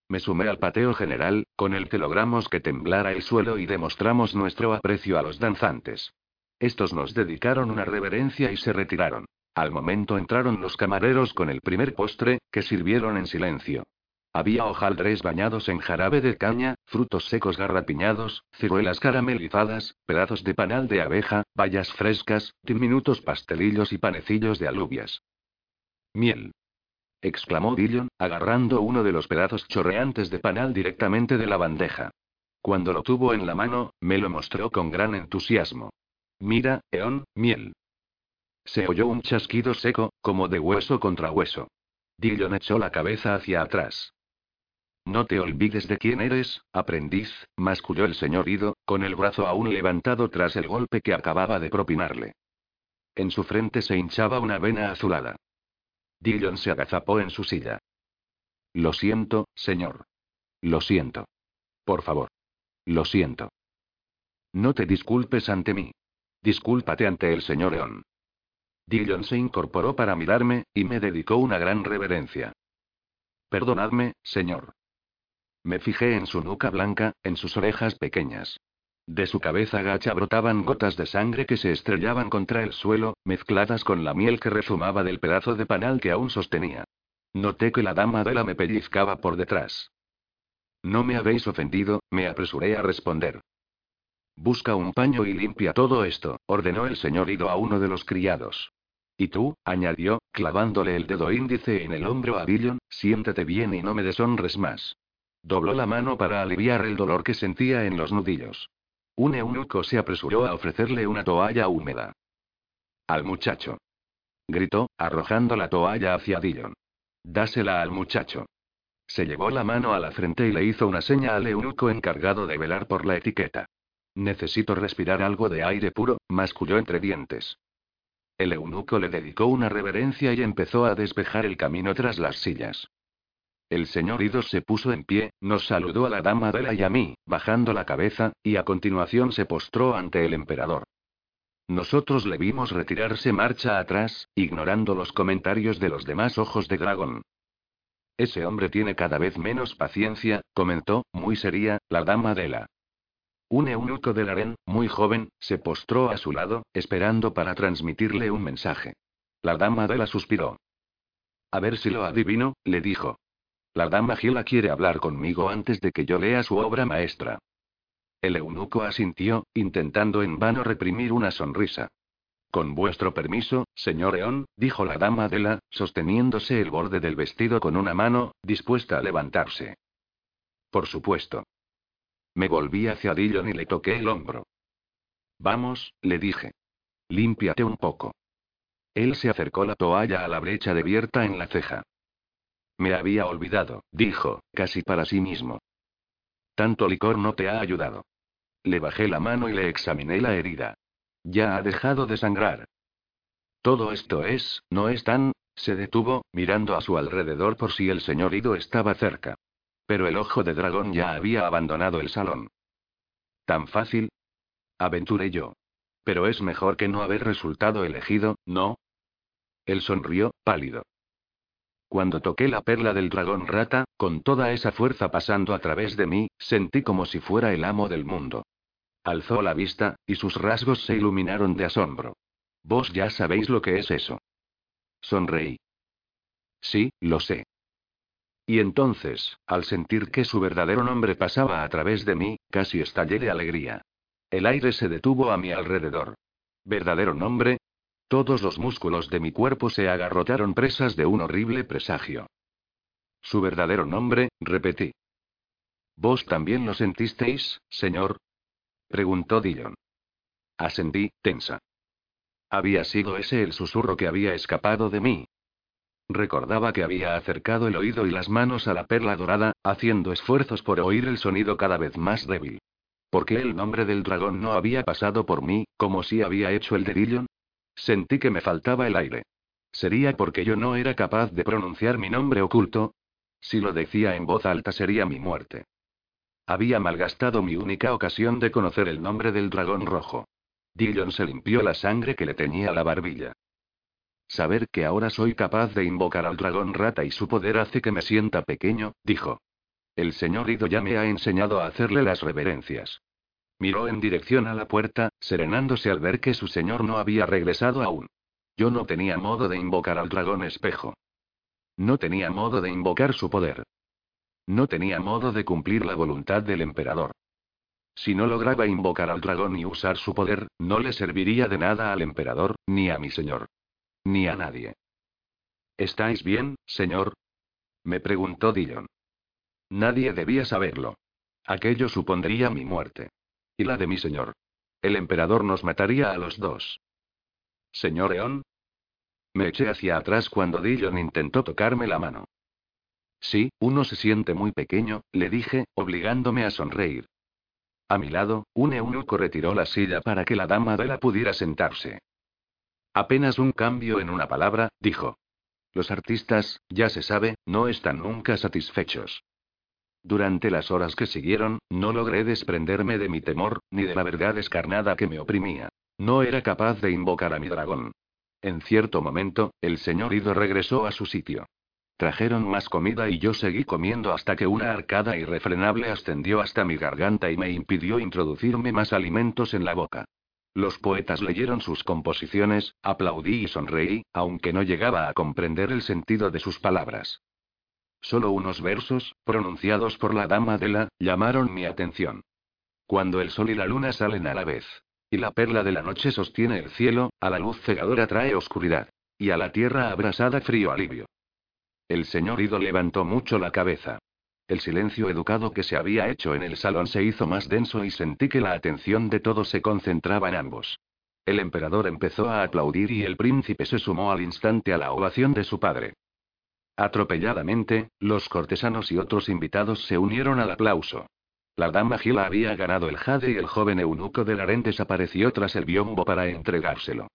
Me sumé al pateo general, con el que logramos que temblara el suelo y demostramos nuestro aprecio a los danzantes. Estos nos dedicaron una reverencia y se retiraron. Al momento entraron los camareros con el primer postre, que sirvieron en silencio. Había hojaldres bañados en jarabe de caña, frutos secos garrapiñados, ciruelas caramelizadas, pedazos de panal de abeja, bayas frescas, diminutos pastelillos y panecillos de alubias. Miel. exclamó Dillon, agarrando uno de los pedazos chorreantes de panal directamente de la bandeja. Cuando lo tuvo en la mano, me lo mostró con gran entusiasmo. Mira, Eon, miel. Se oyó un chasquido seco, como de hueso contra hueso. Dillon echó la cabeza hacia atrás. No te olvides de quién eres, aprendiz, masculló el señor Ido, con el brazo aún levantado tras el golpe que acababa de propinarle. En su frente se hinchaba una vena azulada. Dillon se agazapó en su silla. Lo siento, señor. Lo siento. Por favor. Lo siento. No te disculpes ante mí. Discúlpate ante el señor Eon. Dillon se incorporó para mirarme, y me dedicó una gran reverencia. Perdonadme, señor. Me fijé en su nuca blanca, en sus orejas pequeñas. De su cabeza gacha brotaban gotas de sangre que se estrellaban contra el suelo, mezcladas con la miel que rezumaba del pedazo de panal que aún sostenía. Noté que la dama de la me pellizcaba por detrás. No me habéis ofendido, me apresuré a responder. Busca un paño y limpia todo esto, ordenó el señor Ido a uno de los criados. Y tú, añadió, clavándole el dedo índice en el hombro a Dillon, siéntete bien y no me deshonres más. Dobló la mano para aliviar el dolor que sentía en los nudillos. Un eunuco se apresuró a ofrecerle una toalla húmeda. Al muchacho. Gritó, arrojando la toalla hacia Dillon. Dásela al muchacho. Se llevó la mano a la frente y le hizo una seña al eunuco encargado de velar por la etiqueta. Necesito respirar algo de aire puro, masculló entre dientes. El eunuco le dedicó una reverencia y empezó a despejar el camino tras las sillas. El señor Idos se puso en pie, nos saludó a la dama Dela y a mí, bajando la cabeza, y a continuación se postró ante el emperador. Nosotros le vimos retirarse marcha atrás, ignorando los comentarios de los demás ojos de dragón. Ese hombre tiene cada vez menos paciencia, comentó, muy seria, la dama Dela. Un eunuco del harén, muy joven, se postró a su lado, esperando para transmitirle un mensaje. La dama de la suspiró. A ver si lo adivino, le dijo. La dama Gila quiere hablar conmigo antes de que yo lea su obra maestra. El eunuco asintió, intentando en vano reprimir una sonrisa. Con vuestro permiso, señor Eon, dijo la dama Adela, sosteniéndose el borde del vestido con una mano, dispuesta a levantarse. Por supuesto. Me volví hacia Dillon y le toqué el hombro. Vamos, le dije. Límpiate un poco. Él se acercó la toalla a la brecha de Bierta en la ceja. Me había olvidado, dijo, casi para sí mismo. Tanto licor no te ha ayudado. Le bajé la mano y le examiné la herida. Ya ha dejado de sangrar. Todo esto es, no es tan... Se detuvo, mirando a su alrededor por si el señor Ido estaba cerca. Pero el ojo de dragón ya había abandonado el salón. ¿Tan fácil? Aventuré yo. Pero es mejor que no haber resultado elegido, ¿no? Él sonrió, pálido. Cuando toqué la perla del dragón rata, con toda esa fuerza pasando a través de mí, sentí como si fuera el amo del mundo. Alzó la vista, y sus rasgos se iluminaron de asombro. Vos ya sabéis lo que es eso. Sonreí. Sí, lo sé. Y entonces, al sentir que su verdadero nombre pasaba a través de mí, casi estallé de alegría. El aire se detuvo a mi alrededor. ¿Verdadero nombre? Todos los músculos de mi cuerpo se agarrotaron presas de un horrible presagio. Su verdadero nombre, repetí. ¿Vos también lo sentisteis, señor? preguntó Dillon. Asentí, tensa. Había sido ese el susurro que había escapado de mí, Recordaba que había acercado el oído y las manos a la perla dorada, haciendo esfuerzos por oír el sonido cada vez más débil. ¿Por qué el nombre del dragón no había pasado por mí, como si había hecho el de Dillon? Sentí que me faltaba el aire. ¿Sería porque yo no era capaz de pronunciar mi nombre oculto? Si lo decía en voz alta sería mi muerte. Había malgastado mi única ocasión de conocer el nombre del dragón rojo. Dillon se limpió la sangre que le teñía la barbilla. Saber que ahora soy capaz de invocar al dragón rata y su poder hace que me sienta pequeño, dijo. El señor Ido ya me ha enseñado a hacerle las reverencias. Miró en dirección a la puerta, serenándose al ver que su señor no había regresado aún. Yo no tenía modo de invocar al dragón espejo. No tenía modo de invocar su poder. No tenía modo de cumplir la voluntad del emperador. Si no lograba invocar al dragón y usar su poder, no le serviría de nada al emperador, ni a mi señor. Ni a nadie. ¿Estáis bien, señor? Me preguntó Dillon. Nadie debía saberlo. Aquello supondría mi muerte. Y la de mi señor. El emperador nos mataría a los dos. Señor Eon. Me eché hacia atrás cuando Dillon intentó tocarme la mano. Sí, uno se siente muy pequeño, le dije, obligándome a sonreír. A mi lado, un eunuco retiró la silla para que la dama de la pudiera sentarse. Apenas un cambio en una palabra, dijo. Los artistas, ya se sabe, no están nunca satisfechos. Durante las horas que siguieron, no logré desprenderme de mi temor, ni de la verdad descarnada que me oprimía. No era capaz de invocar a mi dragón. En cierto momento, el señor Ido regresó a su sitio. Trajeron más comida y yo seguí comiendo hasta que una arcada irrefrenable ascendió hasta mi garganta y me impidió introducirme más alimentos en la boca. Los poetas leyeron sus composiciones, aplaudí y sonreí, aunque no llegaba a comprender el sentido de sus palabras. Solo unos versos, pronunciados por la dama de la, llamaron mi atención. Cuando el sol y la luna salen a la vez. Y la perla de la noche sostiene el cielo, a la luz cegadora trae oscuridad. Y a la tierra abrasada frío alivio. El señor Ido levantó mucho la cabeza. El silencio educado que se había hecho en el salón se hizo más denso y sentí que la atención de todos se concentraba en ambos. El emperador empezó a aplaudir y el príncipe se sumó al instante a la ovación de su padre. Atropelladamente, los cortesanos y otros invitados se unieron al aplauso. La dama Gila había ganado el jade y el joven eunuco del harén desapareció tras el biombo para entregárselo.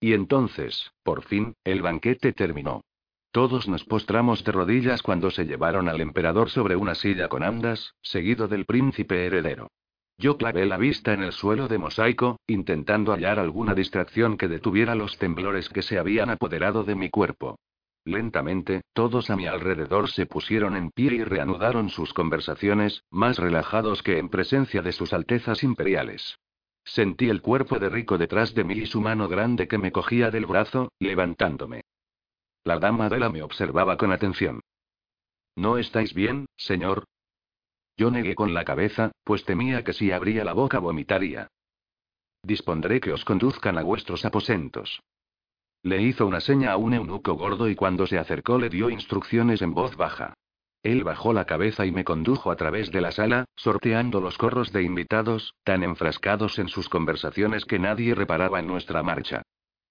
Y entonces, por fin, el banquete terminó. Todos nos postramos de rodillas cuando se llevaron al emperador sobre una silla con andas, seguido del príncipe heredero. Yo clavé la vista en el suelo de mosaico, intentando hallar alguna distracción que detuviera los temblores que se habían apoderado de mi cuerpo. Lentamente, todos a mi alrededor se pusieron en pie y reanudaron sus conversaciones, más relajados que en presencia de sus altezas imperiales. Sentí el cuerpo de Rico detrás de mí y su mano grande que me cogía del brazo, levantándome. La dama de la me observaba con atención. ¿No estáis bien, señor? Yo negué con la cabeza, pues temía que si abría la boca vomitaría. Dispondré que os conduzcan a vuestros aposentos. Le hizo una seña a un eunuco gordo y cuando se acercó le dio instrucciones en voz baja. Él bajó la cabeza y me condujo a través de la sala, sorteando los corros de invitados, tan enfrascados en sus conversaciones que nadie reparaba en nuestra marcha.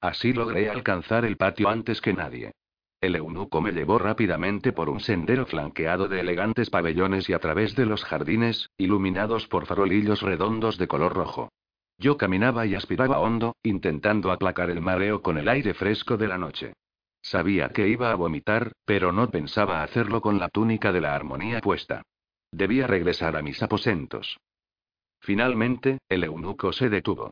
Así logré alcanzar el patio antes que nadie. El eunuco me llevó rápidamente por un sendero flanqueado de elegantes pabellones y a través de los jardines, iluminados por farolillos redondos de color rojo. Yo caminaba y aspiraba hondo, intentando aplacar el mareo con el aire fresco de la noche. Sabía que iba a vomitar, pero no pensaba hacerlo con la túnica de la armonía puesta. Debía regresar a mis aposentos. Finalmente, el eunuco se detuvo.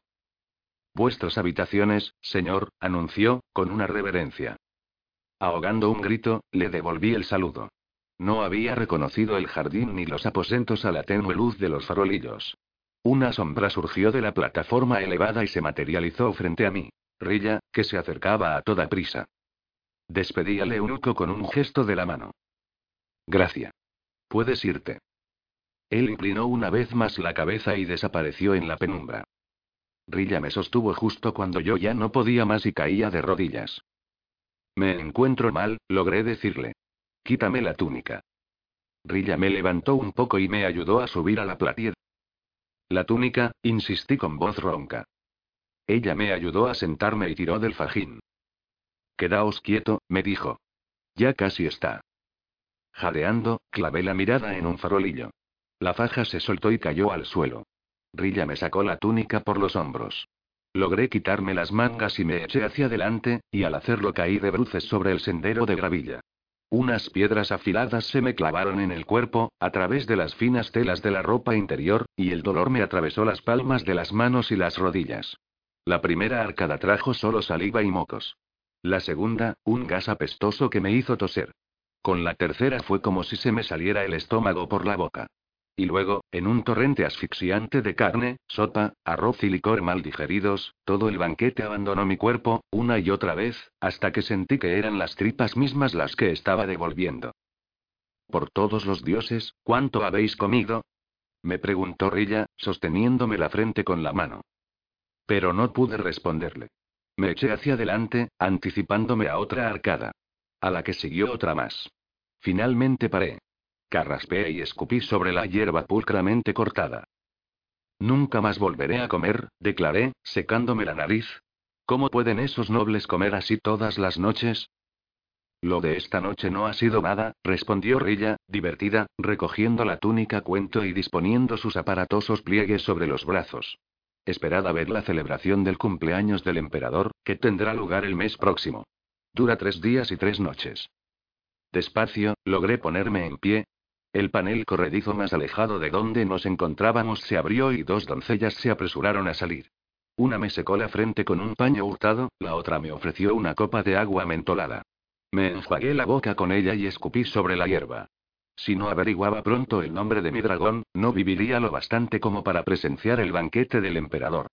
Vuestras habitaciones, señor, anunció, con una reverencia. Ahogando un grito, le devolví el saludo. No había reconocido el jardín ni los aposentos a la tenue luz de los farolillos. Una sombra surgió de la plataforma elevada y se materializó frente a mí. Rilla, que se acercaba a toda prisa. Despedí al eunuco con un gesto de la mano. Gracias. Puedes irte. Él inclinó una vez más la cabeza y desapareció en la penumbra. Rilla me sostuvo justo cuando yo ya no podía más y caía de rodillas. Me encuentro mal, logré decirle. Quítame la túnica. Rilla me levantó un poco y me ayudó a subir a la platier. La túnica, insistí con voz ronca. Ella me ayudó a sentarme y tiró del fajín. Quedaos quieto, me dijo. Ya casi está. Jadeando, clavé la mirada en un farolillo. La faja se soltó y cayó al suelo. Rilla me sacó la túnica por los hombros. Logré quitarme las mangas y me eché hacia adelante, y al hacerlo caí de bruces sobre el sendero de gravilla. Unas piedras afiladas se me clavaron en el cuerpo, a través de las finas telas de la ropa interior, y el dolor me atravesó las palmas de las manos y las rodillas. La primera arcada trajo solo saliva y mocos. La segunda, un gas apestoso que me hizo toser. Con la tercera fue como si se me saliera el estómago por la boca. Y luego, en un torrente asfixiante de carne, sopa, arroz y licor mal digeridos, todo el banquete abandonó mi cuerpo, una y otra vez, hasta que sentí que eran las tripas mismas las que estaba devolviendo. Por todos los dioses, ¿cuánto habéis comido? me preguntó Rilla, sosteniéndome la frente con la mano. Pero no pude responderle. Me eché hacia adelante, anticipándome a otra arcada. A la que siguió otra más. Finalmente paré. Carraspeé y escupí sobre la hierba pulcramente cortada. Nunca más volveré a comer, declaré, secándome la nariz. ¿Cómo pueden esos nobles comer así todas las noches? Lo de esta noche no ha sido nada, respondió Rilla, divertida, recogiendo la túnica cuento y disponiendo sus aparatosos pliegues sobre los brazos. Esperad a ver la celebración del cumpleaños del emperador, que tendrá lugar el mes próximo. Dura tres días y tres noches. Despacio, logré ponerme en pie, el panel corredizo más alejado de donde nos encontrábamos se abrió y dos doncellas se apresuraron a salir. Una me secó la frente con un paño hurtado, la otra me ofreció una copa de agua mentolada. Me enjuagué la boca con ella y escupí sobre la hierba. Si no averiguaba pronto el nombre de mi dragón, no viviría lo bastante como para presenciar el banquete del emperador.